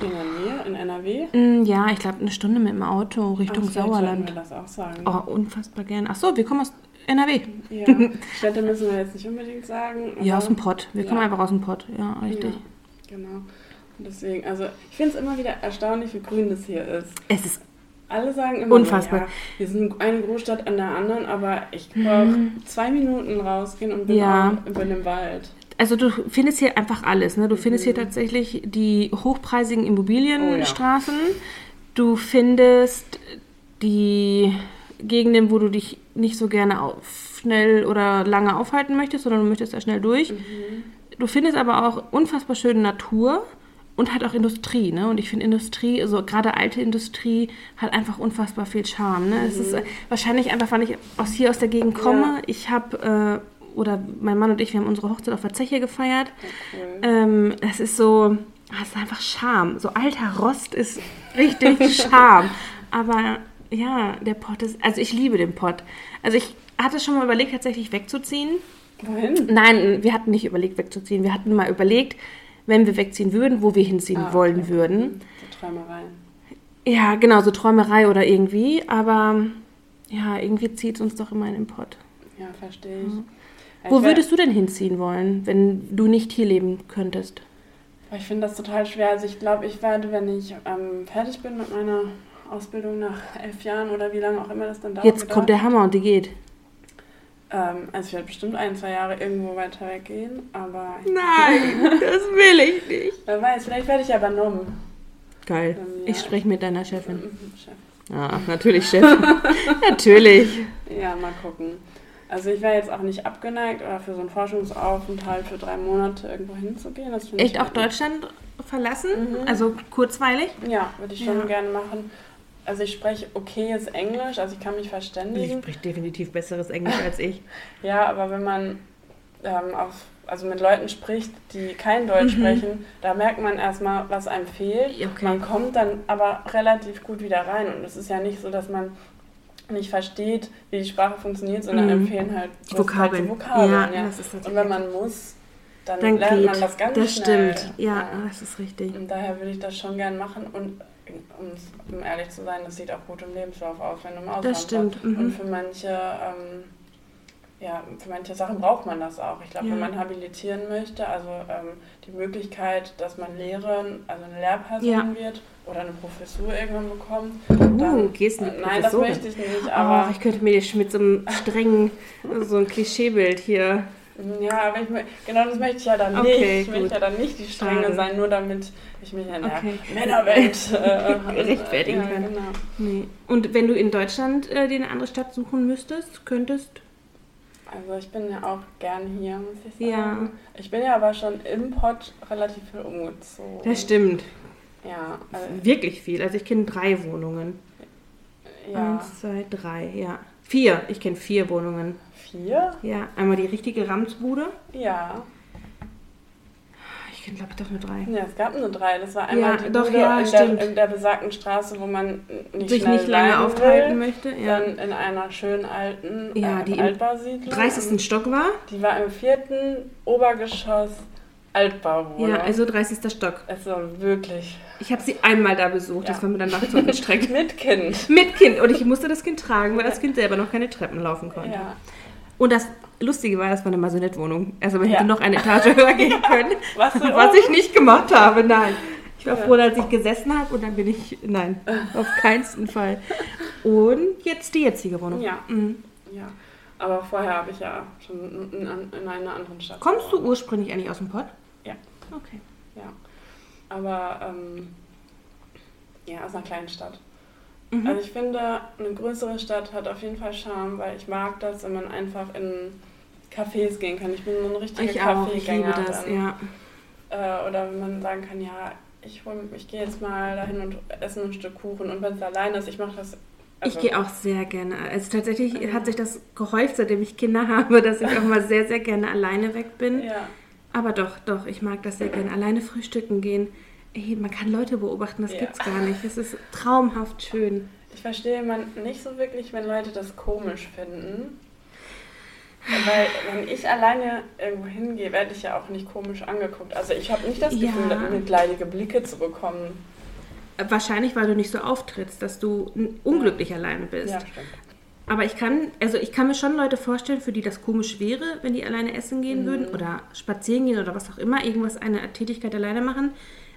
In der Nähe, in NRW. Mm, Ja, ich glaube, eine Stunde mit dem Auto Richtung Ach, Sauerland. wir das auch sagen. Oh, unfassbar gern. Ach so, wir kommen aus NRW. Ja, Städte müssen wir jetzt nicht unbedingt sagen. Ja, aus dem Pott. Wir kommen Ja. einfach aus dem Pott. Ja, richtig. Ja, genau. Und deswegen, also ich finde es immer wieder erstaunlich, wie grün das hier ist. Es ist Alle sagen immer, Unfassbar. Ja, wir sind eine Großstadt an der anderen, aber ich brauche zwei Minuten rausgehen und bin, Mhm. Ja. bin im Wald. Also du findest hier einfach alles. Ne? Du findest hier tatsächlich die hochpreisigen Immobilienstraßen. Du findest die Gegenden, wo du dich nicht so gerne auf, schnell oder lange aufhalten möchtest, sondern du möchtest da schnell durch. Du findest aber auch unfassbar schöne Natur und halt auch Industrie. Ne? Und ich finde Industrie, also gerade alte Industrie, hat einfach unfassbar viel Charme. Ne? Es ist äh, wahrscheinlich einfach, weil ich aus hier aus der Gegend komme. Ja. Ich habe, äh, oder mein Mann und ich, wir haben unsere Hochzeit auf der Zeche gefeiert. Ähm, das ist so, es ist einfach Charme. So alter Rost ist richtig Charme. Aber ja, der Pott ist, also ich liebe den Pott. Also ich hatte schon mal überlegt, tatsächlich wegzuziehen. Wohin? Nein, wir hatten nicht überlegt, wegzuziehen. Wir hatten mal überlegt, wenn wir wegziehen würden, wo wir hinziehen Ah, wollen okay. würden. So Träumereien. Ja, genau, so Träumerei oder irgendwie. Aber ja, irgendwie zieht es uns doch immer in den Pott. Ja, verstehe ich. Ja, Wo würdest du denn hinziehen wollen, wenn du nicht hier leben könntest? Ich finde das total schwer. Also ich glaube, ich werde, wenn ich ähm, fertig bin mit meiner Ausbildung nach elf Jahren oder wie lange auch immer das dann dauert. Jetzt kommt der Hammer und die geht. Ähm, also ich werde bestimmt ein, zwei Jahre irgendwo weiter weggehen, aber Nein, das will ich nicht. wer weiß, vielleicht werde ich ja übernommen. Geil. Ähm, Ich ja. spreche mit deiner Chefin. Mhm, Chef. Ja, natürlich, Chef. natürlich. Ja, mal gucken. Also ich wäre jetzt auch nicht abgeneigt oder für so einen Forschungsaufenthalt für drei Monate irgendwo hinzugehen. Echt ich auch Deutschland verlassen? Mhm. Also kurzweilig? Ja, würde ich schon Ja. gerne machen. Also ich spreche okayes Englisch, also ich kann mich verständigen. spricht definitiv besseres Englisch als ich. Ja, aber wenn man ähm, auf, also mit Leuten spricht, die kein Deutsch Mhm. sprechen, da merkt man erstmal, was einem fehlt. Okay. Man kommt dann aber relativ gut wieder rein und es ist ja nicht so, dass man nicht versteht, wie die Sprache funktioniert, sondern Mhm. empfehlen halt Vokabeln. die Vokabeln. Ja, Ja, das ist und wenn man muss, dann, Dann lernt geht. man das ganz das schnell. stimmt. Ja, das ist richtig. Und daher würde ich das schon gern machen und um, ehrlich zu sein, das sieht auch gut im Lebenslauf aus, wenn du im Ausland Das stimmt, mhm. Und für manche, ähm, ja, für manche Sachen braucht man das auch. Ich glaube, Ja. wenn man habilitieren möchte, also ähm, die Möglichkeit, dass man Lehren, also eine Lehrperson Ja. wird oder eine Professur irgendwann bekommt. Uh, gehst du äh, Nein, das möchte ich nicht, Oh, aber ich könnte mir mit so einem strengen, so ein Klischeebild hier. Ja, aber ich, genau das möchte ich ja dann Okay, nicht. Ich gut. möchte ja dann nicht die Strenge Schade. sein, nur damit ich mich in der Okay. Männerwelt äh, Rechtfertigen ja, kann. Genau. Nee. Und wenn du in Deutschland äh, dir eine andere Stadt suchen müsstest, könntest? Also ich bin ja auch gern hier, muss ich sagen. Ja. Ich bin ja aber schon im Pott relativ viel umgezogen. Das stimmt. Ja, also, Wirklich viel. Also ich kenne drei Wohnungen. ja. Eins, zwei, drei, ja. Vier. Ich kenne vier Wohnungen. Vier? Ja, einmal die richtige Ramsbude. Ja. Ich kenne, glaube ich, doch nur drei. Ja, es gab nur drei. Das war einmal Ja, die doch, Bude ja, in, der, in der besagten Straße, wo man nicht Sich nicht lange aufhalten will. möchte. Ja. Dann in einer schönen alten Ja, äh, die im Altbausiedlung. 30. Stock war. Die war im vierten Obergeschoss Altbauwohnung. Ja, also 30. Stock. Also wirklich. Ich habe sie einmal da besucht, das Ja. war mir dann nachts so gestreckt. Mit Kind. Mit Kind. Und ich musste das Kind tragen, weil das Kind selber noch keine Treppen laufen konnte. Ja. Und das Lustige war, das war eine Masonettwohnung. Also man Ja. hätte noch eine Etage höher gehen können. Was, Was ich nicht gemacht habe, nein. Ich war froh, als ich gesessen habe und dann bin ich, nein, auf keinsten Fall. Und jetzt die jetzige Wohnung. Ja. Mhm. Ja. Aber vorher habe ich ja schon in, in, in einer anderen Stadt. Kommst du ursprünglich eigentlich aus dem Pott? Okay. Ja. Aber ähm, ja, aus einer kleinen Stadt. Mhm. Also ich finde, eine größere Stadt hat auf jeden Fall Charme, weil ich mag das, wenn man einfach in Cafés gehen kann. Ich bin so ein richtiger ich auch, ich liebe Kaffeegänger das, dann. ja. Äh, oder wenn man sagen kann, ja, ich, hol, ich gehe jetzt mal dahin und esse ein Stück Kuchen. Und wenn es allein ist, ich mache das. also ich gehe auch sehr gerne. Also tatsächlich hat sich das gehäuft, seitdem ich Kinder habe, dass ich auch mal sehr, sehr gerne alleine weg bin. Ja, Aber doch, doch, ich mag das sehr gerne. Alleine frühstücken gehen. Ey, man kann Leute beobachten, das Ja. gibt's gar nicht. Es ist traumhaft schön. ich verstehe man nicht so wirklich, wenn Leute das komisch finden. Weil wenn ich alleine irgendwo hingehe, werde ich ja auch nicht komisch angeguckt. Also ich habe nicht das Ja. Gefühl, mitleidige Blicke zu bekommen. Wahrscheinlich, weil du nicht so auftrittst, dass du unglücklich alleine bist. Ja, stimmt. Aber ich kann, also ich kann mir schon Leute vorstellen, für die das komisch wäre, wenn die alleine essen gehen Mhm. würden oder spazieren gehen oder was auch immer, irgendwas, eine Tätigkeit alleine machen,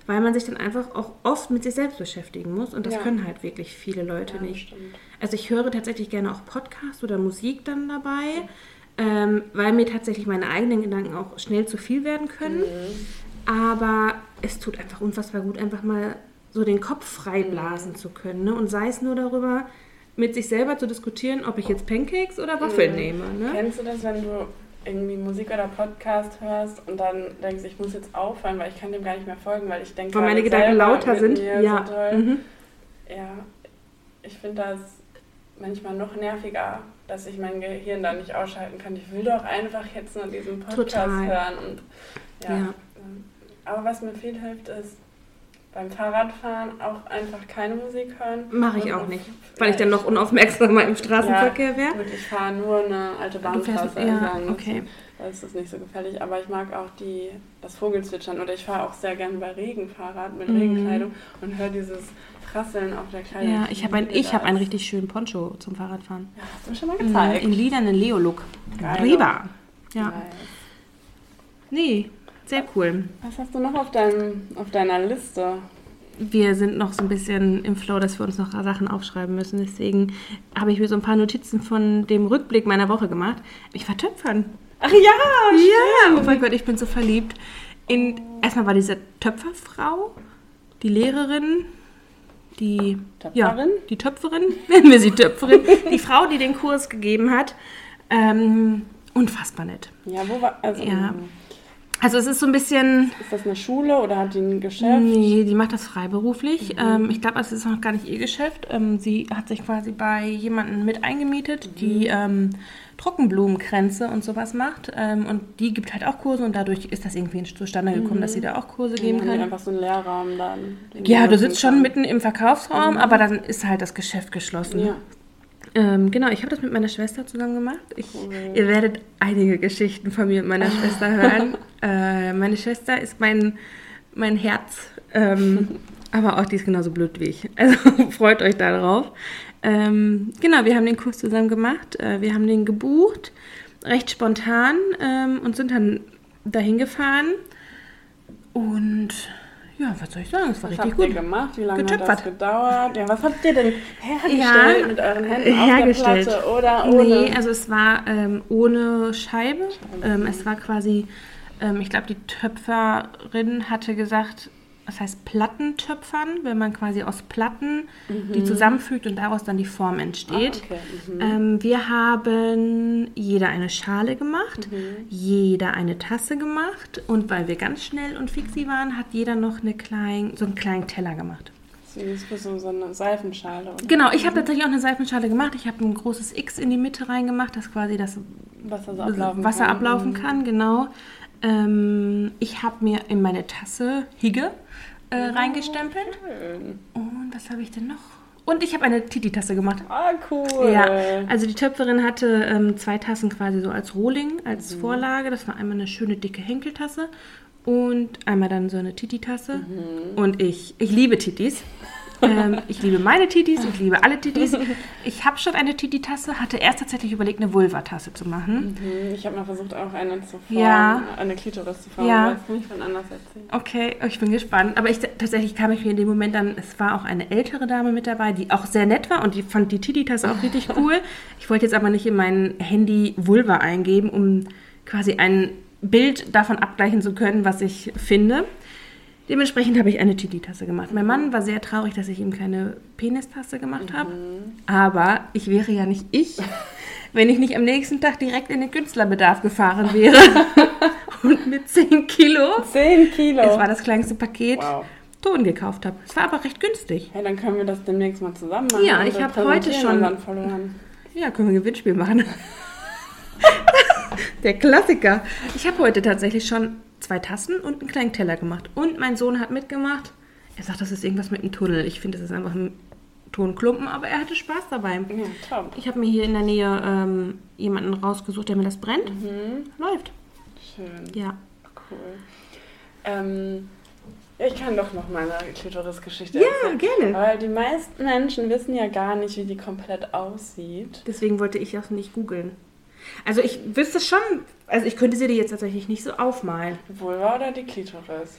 weil man sich dann einfach auch oft mit sich selbst beschäftigen muss und das Ja. können halt wirklich viele Leute Ja, nicht. stimmt. Also ich höre tatsächlich gerne auch Podcasts oder Musik dann dabei, ähm, weil mir tatsächlich meine eigenen Gedanken auch schnell zu viel werden können. Mhm. Aber es tut einfach unfassbar gut, einfach mal so den Kopf frei blasen zu können. Ne? Und sei es nur darüber, mit sich selber zu diskutieren, ob ich jetzt Pancakes oder Waffeln Mhm. nehme. Ne? Kennst du das, wenn du irgendwie Musik oder Podcast hörst und dann denkst, ich muss jetzt aufhören, weil ich kann dem gar nicht mehr folgen, weil ich denke, Weil meine Gedanken lauter sind. Ja. So. Mhm. ja, ich finde das manchmal noch nerviger, dass ich mein Gehirn da nicht ausschalten kann. Ich will doch einfach jetzt nur diesen Podcast Total. hören. Und, ja. Ja. Aber was mir viel hilft, ist beim Fahrradfahren auch einfach keine Musik hören. Mache ich auch nicht, weil ich dann noch unaufmerksamer im Straßenverkehr wäre. Gut, ich fahre nur eine alte Bahnstraße ja, entlang. okay. Da ist es nicht so gefährlich. Aber ich mag auch die, das Vogelzwitschern. Oder ich fahre auch sehr gerne bei Regenfahrrad mit Mhm. Regenkleidung und höre dieses Prasseln auf der Kleidung. Ja, ich habe ein, ich hab einen richtig schönen Poncho zum Fahrradfahren. Ja, hast du mir schon mal gezeigt. In lilanen Leo-Look. Geil. Reba. Ja. Nice. Nee, sehr cool. Was hast du noch auf, deinem, auf deiner Liste? Wir sind noch so ein bisschen im Flow, dass wir uns noch Sachen aufschreiben müssen. Deswegen habe ich mir so ein paar Notizen von dem Rückblick meiner Woche gemacht. Ich war Töpfern. Ach ja, Ja, oh mein Gott, ich bin so verliebt. In, erstmal war diese Töpferfrau, die Lehrerin, die Ja, Töpferin? die Töpferin, nennen wir sie Töpferin, die Frau, die den Kurs gegeben hat. Ähm, unfassbar nett. Ja, wo war. Also, Ja. Also es ist so ein bisschen, Ist das eine Schule oder hat die ein Geschäft? nee, die macht das freiberuflich. Ähm, ich glaube, es ist noch gar nicht ihr Geschäft. Ähm, sie hat sich quasi bei jemandem mit eingemietet, die ähm, Trockenblumenkränze und sowas macht. Ähm, und die gibt halt auch Kurse und dadurch ist das irgendwie zustande gekommen, dass sie da auch Kurse geben kann. einfach so einen Lehrraum dann. Ja, du sitzt schon mitten im Verkaufsraum, aber dann ist halt das Geschäft geschlossen. Ja. Ähm, genau, ich habe das mit meiner Schwester zusammen gemacht. Ich, Ihr werdet einige Geschichten von mir und meiner Schwester hören. Äh, meine Schwester ist mein, mein Herz, ähm, aber auch die ist genauso blöd wie ich. Also freut euch darauf. Ähm, genau, wir haben den Kurs zusammen gemacht. Äh, wir haben den gebucht, recht spontan ähm, und sind dann dahin gefahren. Und ja, was soll ich sagen? Es war Was richtig habt gut. ihr gemacht? Wie lange hat das Getöpfert. gedauert? Ja, was habt ihr denn hergestellt Ja, mit euren Händen hergestellt. auf der Platte oder ohne? Nee, also es war ähm, ohne Scheibe. Ähm, es war quasi, ähm, ich glaube, die Töpferin hatte gesagt, das heißt Plattentöpfern, wenn man quasi aus Platten die zusammenfügt und daraus dann die Form entsteht. Ah, okay. Mhm. Ähm, wir haben jeder eine Schale gemacht, jeder eine Tasse gemacht und weil wir ganz schnell und fixi waren, hat jeder noch eine klein, so einen kleinen Teller gemacht. Das ist für so, so eine Seifenschale. Oder? Genau, ich habe tatsächlich auch eine Seifenschale gemacht. Ich habe ein großes X in die Mitte reingemacht, dass quasi das Wasser so ablaufen Wasser kann. ablaufen kann, genau. Ähm, ich habe mir in meine Tasse Higge äh, reingestempelt. Schön. Und was habe ich denn noch? Und ich habe eine Titi-Tasse gemacht. Ah, cool. Ja, also die Töpferin hatte ähm, zwei Tassen quasi so als Rohling, als Vorlage. Das war einmal eine schöne dicke Henkeltasse und einmal dann so eine Titi-Tasse. Und ich, ich liebe Titis. Ähm, ich liebe meine Titis, ich liebe alle Titis. Ich habe schon eine Titi-Tasse, hatte erst tatsächlich überlegt, eine Vulva-Tasse zu machen. Mhm, Ich habe mal versucht, auch eine zu formen, Ja. eine Klitoris zu formen, Ja. aber das kann ich von anders erzählen. Okay, ich bin gespannt. Aber ich, tatsächlich kam ich mir in dem Moment dann, es war auch eine ältere Dame mit dabei, die auch sehr nett war und die fand die Titi-Tasse auch richtig cool. Ich wollte jetzt aber nicht in mein Handy Vulva eingeben, um quasi ein Bild davon abgleichen zu können, was ich finde. Dementsprechend habe ich eine Titi-Tasse gemacht. Mein Mann war sehr traurig, dass ich ihm keine Penistasse gemacht habe. Aber ich wäre ja nicht ich, wenn ich nicht am nächsten Tag direkt in den Künstlerbedarf gefahren wäre. und mit 10 Kilo 10 Kilo. es war das kleinste Paket wow. Ton gekauft habe. Es war aber recht günstig. Hey, dann können wir das demnächst mal zusammen machen. Ja, ich wir hab heute schon-. Ja, können wir ein Gewinnspiel machen. Der Klassiker. Ich habe heute tatsächlich schon zwei Tassen und einen kleinen Teller gemacht. Und mein Sohn hat mitgemacht. Er sagt, das ist irgendwas mit einem Tunnel. Ich finde, das ist einfach ein Tonklumpen, aber er hatte Spaß dabei. Ja. Ich habe mir hier in der Nähe ähm, jemanden rausgesucht, der mir das brennt. Mhm. Läuft. Schön. Ja. Cool. Ähm, ja, ich kann doch noch meine Klitoris-Geschichte Ja, erzählen. gerne. Weil die meisten Menschen wissen ja gar nicht, wie die komplett aussieht. Deswegen wollte ich auch nicht googeln. Also ich wüsste schon, also ich könnte sie dir jetzt tatsächlich nicht so aufmalen. Vulva oder die Klitoris?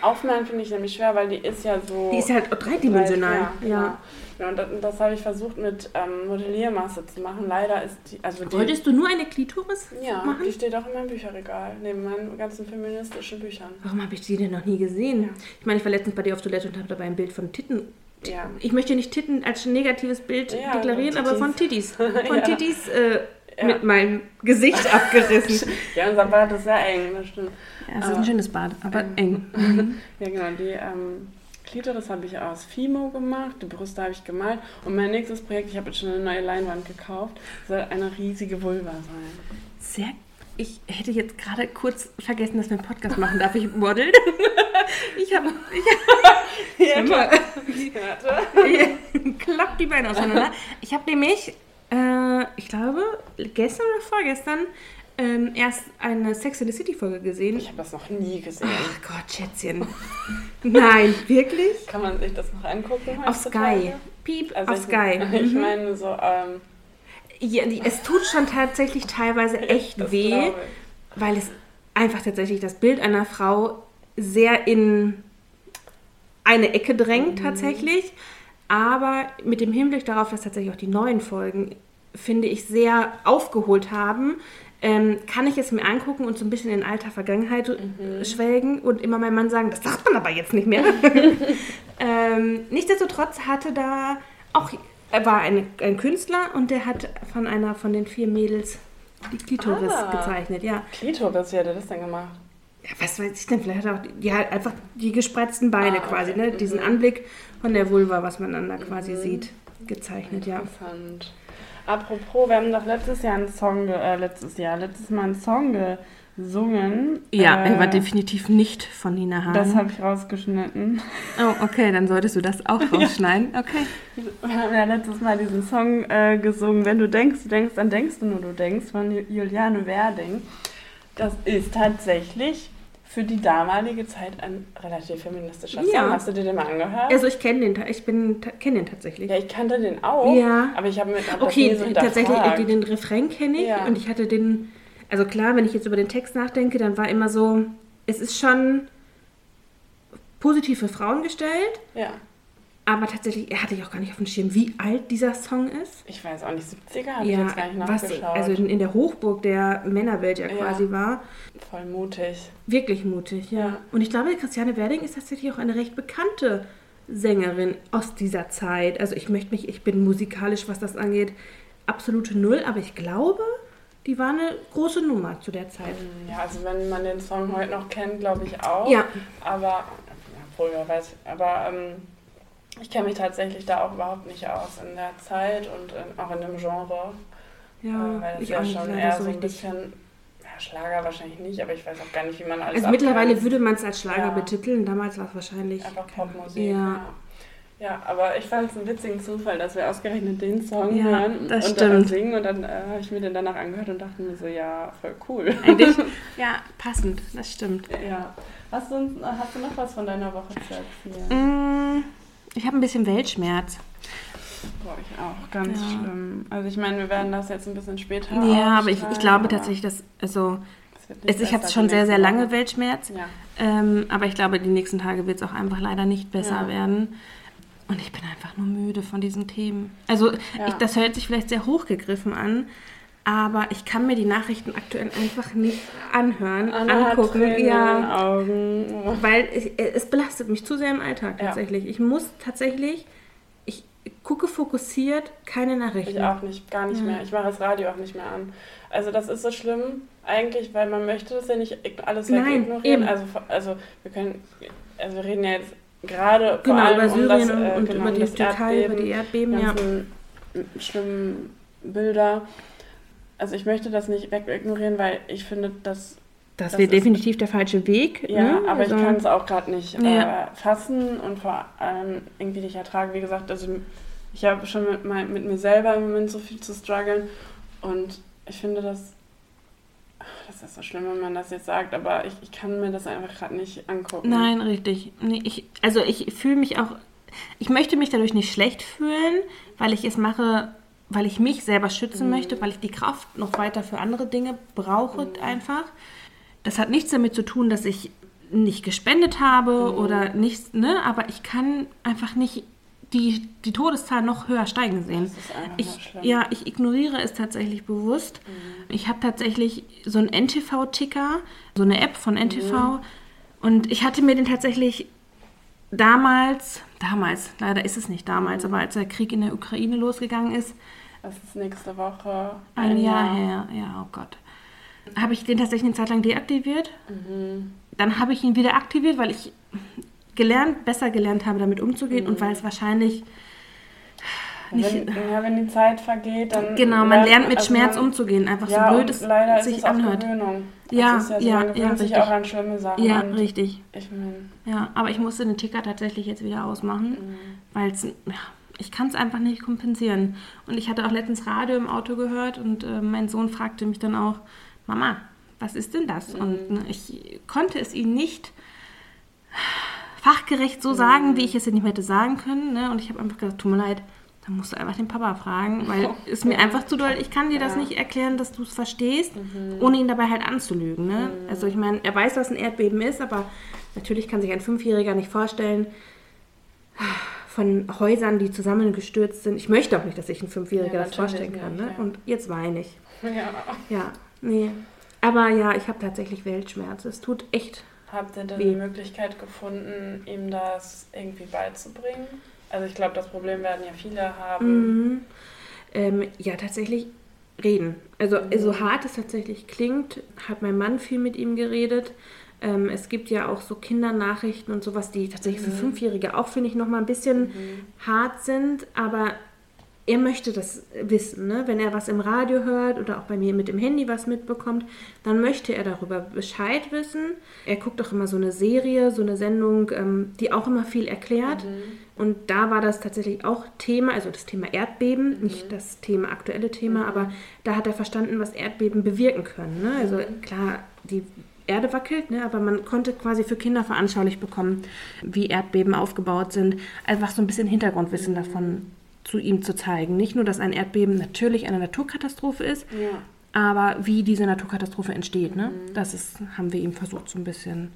Aufmalen finde ich nämlich schwer, weil die ist ja so... Die ist ja halt dreidimensional. Ja, Ja. genau. Ja, und das, das habe ich versucht mit ähm, Modelliermasse zu machen. Leider ist die... Also die Wolltest du nur eine Klitoris ja, machen? die steht auch in meinem Bücherregal, neben meinen ganzen feministischen Büchern. Warum habe ich die denn noch nie gesehen? Ich meine, ich war letztens bei dir auf Toilette und habe dabei ein Bild von Titten. Ja. Ich möchte nicht Titten als negatives Bild Ja, deklarieren, aber von Tittis. Von Ja. Tittis äh, Ja. mit meinem Gesicht abgerissen. Ja, unser Bad ist sehr eng, das stimmt. Ja, es ist ein schönes Bad, aber Ähm. eng. Ja, genau. Die ähm, Klitoris habe ich aus Fimo gemacht, die Brüste habe ich gemalt. Und mein nächstes Projekt, ich habe jetzt schon eine neue Leinwand gekauft, soll eine riesige Vulva sein. Sehr. Ich hätte jetzt gerade kurz vergessen, dass wir einen Podcast machen. Darf ich modeln? Ich habe. Ich Ja, hab immer, Warte. klappt die Beine auseinander. Ich habe nämlich, äh, ich glaube, gestern oder vorgestern ähm, erst eine Sex in the City Folge gesehen. Ich habe das noch nie gesehen. Ach Gott, Schätzchen. Nein, wirklich? Kann man sich das noch angucken? Auf? Sky. Piep, Also auf ich, Sky. Ich Mhm. meine so, ähm, Ja, es tut schon tatsächlich teilweise echt weh, weil es einfach tatsächlich das Bild einer Frau sehr in eine Ecke drängt Mhm. tatsächlich. Aber mit dem Hinblick darauf, dass tatsächlich auch die neuen Folgen, finde ich, sehr aufgeholt haben, ähm, kann ich es mir angucken und so ein bisschen in alter Vergangenheit Mhm. schwelgen und immer meinem Mann sagen, das sagt man aber jetzt nicht mehr. ähm, nichtsdestotrotz hatte da auch, er war ein, ein Künstler und der hat von einer von den vier Mädels die Klitoris Ah. gezeichnet, ja. Klitoris, wie hat er das denn gemacht? Ja, was weiß ich denn? Vielleicht hat er auch die, ja, einfach die gespreizten Beine Ah, quasi, okay. ne? Diesen Mhm. Anblick von der Vulva, was man dann da quasi sieht, gezeichnet, ja. Interessant. Apropos, wir haben doch letztes Jahr einen Song, äh, letztes Jahr, letztes Mal einen Song gesungen. Ja, er war Äh, definitiv nicht von Nina Hagen. Das habe ich rausgeschnitten. oh, okay, dann solltest du das auch rausschneiden. Okay. Wir haben ja letztes Mal diesen Song äh, gesungen, Wenn du denkst, du denkst, dann denkst du nur, du denkst, von Ju- Juliane Werding. Das ist tatsächlich für die damalige Zeit ein relativ feministischer Song. Ja. Hast du dir den mal angehört? Also ich kenne den, ich bin, kenne den tatsächlich. ja, ich kannte den auch, Ja. aber ich habe mir hab Okay, so tatsächlich, äh, den Refrain kenne ich Ja. und ich hatte den, also klar, wenn ich jetzt über den Text nachdenke, dann war immer so, es ist schon positiv für Frauen gestellt, Ja, aber tatsächlich, er hatte ich auch gar nicht auf dem Schirm, wie alt dieser Song ist. ich weiß auch nicht, 70er habe ich jetzt gar nicht was nachgeschaut. also in, der Hochburg der Männerwelt ja Ja. quasi war. Voll mutig. Wirklich mutig, ja. Ja. Und ich glaube, Christiane Werding ist tatsächlich auch eine recht bekannte Sängerin aus dieser Zeit. Also ich möchte mich, ich bin musikalisch, was das angeht, absolute Null, aber ich glaube, die war eine große Nummer zu der Zeit. Ja, also wenn man den Song heute noch kennt, glaube ich auch. Ja. Aber, obwohl, wer weiß, aber ähm, ich kenne mich tatsächlich da auch überhaupt nicht aus in der Zeit und in, auch in dem Genre. Ja, weil das ich ja auch schon eher so ein bisschen, ja, Schlager wahrscheinlich nicht, aber ich weiß auch gar nicht, wie man alles Also mittlerweile würde man es als Schlager Ja. betiteln. Damals war es wahrscheinlich. Einfach Popmusik. Ja. Ja. ja, aber ich fand es einen witzigen Zufall, dass wir ausgerechnet den Song Ja, hören das und dann stimmt. singen und dann äh, habe ich mir den danach angehört und dachte mir so, ja, voll cool. Eigentlich, ja, passend, das stimmt. Ja. Hast du, hast du noch was von deiner Woche zu erzählen? Mm, Ich habe ein bisschen Weltschmerz. Boah, ich auch. Ganz Ja. schlimm. Also ich meine, wir werden das jetzt ein bisschen später Ja, aber ich, ich glaube tatsächlich, dass, also, es, ich habe schon sehr, sehr lange. Weltschmerz. Ja. Ähm, aber ich glaube, die nächsten Tage wird es auch einfach leider nicht besser Ja. werden. Und ich bin einfach nur müde von diesen Themen. Also, ich, das hört sich vielleicht sehr hochgegriffen an, aber ich kann mir die Nachrichten aktuell einfach nicht anhören, Anna angucken. Tränen Ja, Augen. weil ich, es belastet mich zu sehr im Alltag Ja. tatsächlich. Ich muss tatsächlich, ich gucke fokussiert keine Nachrichten. Ich auch nicht, gar nicht Ja. mehr. Ich mache das Radio auch nicht mehr an. Also das ist so schlimm, eigentlich, weil man möchte das ja nicht alles Nein, wegignorieren. eben. Also, also wir können, also wir reden ja jetzt gerade vor Genau, allem über um Syrien das, und, äh, und genau, über um die Türkei, über die Erdbeben, ja. schlimmen Bilder. Also ich möchte das nicht wegignorieren, weil ich finde, dass Das, das wäre definitiv der falsche Weg. ja, ne? aber Also- ich kann es auch gerade nicht Ja. äh, fassen und vor allem irgendwie nicht ertragen. Wie gesagt, also ich habe schon mit, mein, mit mir selber im Moment so viel zu strugglen und ich finde das, ach, das ist so schlimm, wenn man das jetzt sagt, aber ich, ich kann mir das einfach gerade nicht angucken. Nein, richtig. Nee, ich, also ich fühle mich auch, ich möchte mich dadurch nicht schlecht fühlen, weil ich es mache, weil ich mich selber schützen Mhm. möchte, weil ich die Kraft noch weiter für andere Dinge brauche Mhm. einfach. Das hat nichts damit zu tun, dass ich nicht gespendet habe Mhm. oder nichts, ne? Aber ich kann einfach nicht die, die Todeszahl noch höher steigen sehen. Das ist Ich, ja, ich ignoriere es tatsächlich bewusst. Mhm. Ich habe tatsächlich so einen NTV-Ticker, so eine App von NTV. Mhm. Und ich hatte mir den tatsächlich damals, damals, leider ist es nicht damals, aber als der Krieg in der Ukraine losgegangen ist, Das ist nächste Woche ein Jahr her, ja, oh Gott, habe ich den tatsächlich eine Zeit lang deaktiviert. Mhm. Dann habe ich ihn wieder aktiviert, weil ich gelernt, besser gelernt habe, damit umzugehen und weil es wahrscheinlich nicht. Wenn, ja, wenn die Zeit vergeht, dann. Genau, man lernt mit also Schmerz man- umzugehen, einfach ja, so blöd es leider ist sich es auch anhört. Gewöhnung. Ja, es ist ja, so, ja, ja, sich richtig. auch an schlimme Sachen. Ja, richtig. Ich meine, Ja, aber ich musste den Ticker tatsächlich jetzt wieder ausmachen, weil es, ja, ich kann es einfach nicht kompensieren. Und ich hatte auch letztens Radio im Auto gehört und äh, mein Sohn fragte mich dann auch, Mama, was ist denn das? Und ne, ich konnte es ihm nicht fachgerecht so sagen, wie ich es ihm hätte sagen können. Ne? Und ich habe einfach gesagt, tut mir leid, dann musst du einfach den Papa fragen, weil es mir einfach zu doll, ich kann dir das Ja. nicht erklären, dass du es verstehst, ohne ihn dabei halt anzulügen. Ne? Also ich meine, er weiß, was ein Erdbeben ist, aber natürlich kann sich ein Fünfjähriger nicht vorstellen, von Häusern, die zusammengestürzt sind. Ich möchte auch nicht, dass sich ein Fünfjähriger Ja, das vorstellen kann. nicht, Ne? ja. Und jetzt weine ich. ja. Ja, nee. Aber ja, ich habe tatsächlich Weltschmerz. Es tut echt. Habt ihr denn Wie? die Möglichkeit gefunden, ihm das irgendwie beizubringen? Also ich glaube, das Problem werden ja viele haben. Mhm. Ähm, ja, tatsächlich reden. Also Mhm. so hart es tatsächlich klingt, hat mein Mann viel mit ihm geredet. Ähm, es gibt ja auch so Kindernachrichten und sowas, die tatsächlich für Mhm. Fünfjährige auch, finde ich, nochmal ein bisschen hart sind. Aber er möchte das wissen. Ne? Wenn er was im Radio hört oder auch bei mir mit dem Handy was mitbekommt, dann möchte er darüber Bescheid wissen. Er guckt auch immer so eine Serie, so eine Sendung, ähm, die auch immer viel erklärt. Und da war das tatsächlich auch Thema, also das Thema Erdbeben, nicht das Thema aktuelle Thema, aber da hat er verstanden, was Erdbeben bewirken können. Ne? Also klar, die Erde wackelt, ne? aber man konnte quasi für Kinder veranschaulich bekommen, wie Erdbeben aufgebaut sind. Einfach so ein bisschen Hintergrundwissen davon zu ihm zu zeigen. Nicht nur, dass ein Erdbeben natürlich eine Naturkatastrophe ist, Ja. aber wie diese Naturkatastrophe entsteht. Ne? Das ist, haben wir ihm versucht, so ein bisschen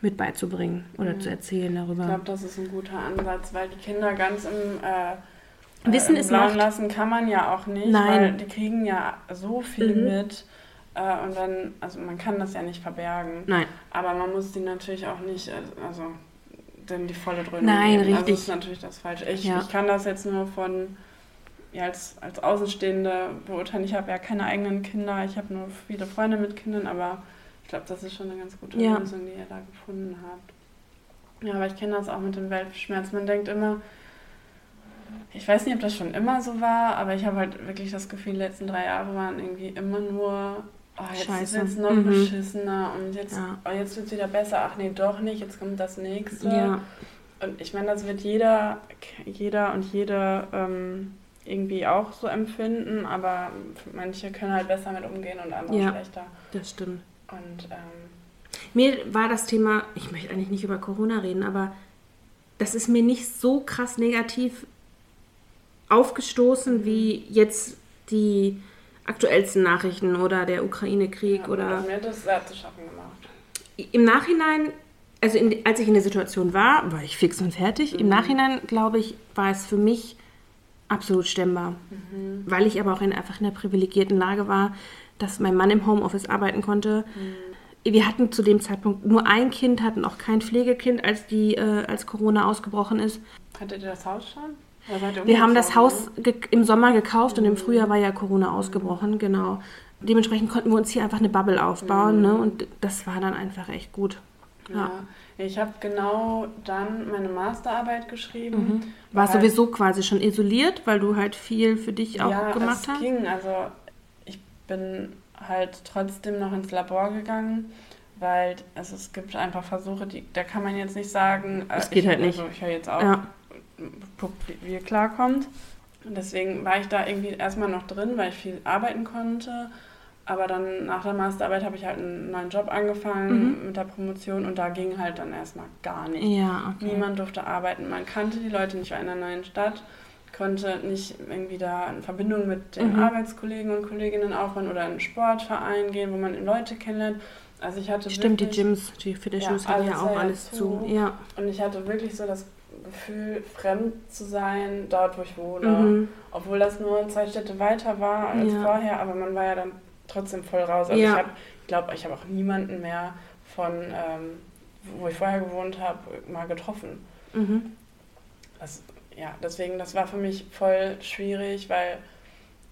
mit beizubringen oder zu erzählen darüber. Ich glaube, das ist ein guter Ansatz, weil die Kinder ganz im äh, Wissen äh, ist Blauen Macht. lassen kann man ja auch nicht, Nein. weil die kriegen ja so viel Mhm. mit äh, und dann, also man kann das ja nicht verbergen, Nein. aber man muss die natürlich auch nicht, äh, also denn die volle Dröhnung Nein, geben. Also richtig. das ist natürlich das Falsche. Ich, Ja. ich kann das jetzt nur von ja, als, als Außenstehende beurteilen. Ich habe ja keine eigenen Kinder, ich habe nur viele Freunde mit Kindern, aber ich glaube, das ist schon eine ganz gute Ja. Lösung, die ihr da gefunden habt. Ja, aber ich kenne das auch mit dem Weltschmerz. Man denkt immer, ich weiß nicht, ob das schon immer so war, aber ich habe halt wirklich das Gefühl, die letzten drei Jahre waren irgendwie immer nur, oh, jetzt Scheiße. ist es noch Mhm. beschissener und jetzt, Ja. oh, jetzt wird es wieder besser. Ach nee, doch nicht, jetzt kommt das nächste. Ja, Und ich meine, das wird jeder, jeder und jede ähm, irgendwie auch so empfinden, aber manche können halt besser mit umgehen und andere Ja. schlechter. das stimmt. Und ähm, Mir war das Thema, ich möchte eigentlich nicht über Corona reden, aber das ist mir nicht so krass negativ aufgestoßen wie jetzt die aktuellsten Nachrichten oder der Ukraine-Krieg ja, oder mir das sehr zu schaffen gemacht. im Nachhinein, also in, als ich in der Situation war, war ich fix und fertig. Im Nachhinein, glaube ich, war es für mich absolut stemmbar. Weil ich aber auch in, einfach in der privilegierten Lage war, dass mein Mann im Homeoffice arbeiten konnte. Wir hatten zu dem Zeitpunkt nur ein Kind, hatten auch kein Pflegekind, als, die, äh, als Corona ausgebrochen ist. Hattet ihr das Haus schon? Wir haben das Haus ge- im Sommer gekauft und im Frühjahr war ja Corona ausgebrochen, genau. Dementsprechend konnten wir uns hier einfach eine Bubble aufbauen ne? und das war dann einfach echt gut. Ne? Ja. Ja. Ich habe genau dann meine Masterarbeit geschrieben. Mhm. War weil- sowieso quasi schon isoliert, weil du halt viel für dich auch ja, gemacht es hast? ging. Also ich bin halt trotzdem noch ins Labor gegangen, weil also es gibt einfach Versuche, die, da kann man jetzt nicht sagen, äh, Es geht ich, halt nicht. Also ich höre jetzt auf, Ja. wie, ihr klarkommt. Und deswegen war ich da irgendwie erstmal noch drin, weil ich viel arbeiten konnte. Aber dann nach der Masterarbeit habe ich halt einen neuen Job angefangen mit der Promotion und da ging halt dann erstmal gar nicht. Ja, okay. Niemand durfte arbeiten. Man kannte die Leute nicht, in einer neuen Stadt, konnte nicht irgendwie da in Verbindung mit den Mhm. Arbeitskollegen und Kolleginnen aufbauen oder in einen Sportverein gehen, wo man Leute kennenlernt. Also ich hatte Stimmt, die wirklich, Gyms, die Fitnessstudios Ja, hatten ja alles auch alles zu. zu. Ja. Und ich hatte wirklich so das Gefühl, fremd zu sein, dort wo ich wohne. Mhm. Obwohl das nur zwei Städte weiter war als Ja. vorher, aber man war ja dann trotzdem voll raus. Also Ja. ich habe, ich glaube, ich habe auch niemanden mehr von, ähm, wo ich vorher gewohnt habe, mal getroffen. Mhm. Das, ja, deswegen, das war für mich voll schwierig, weil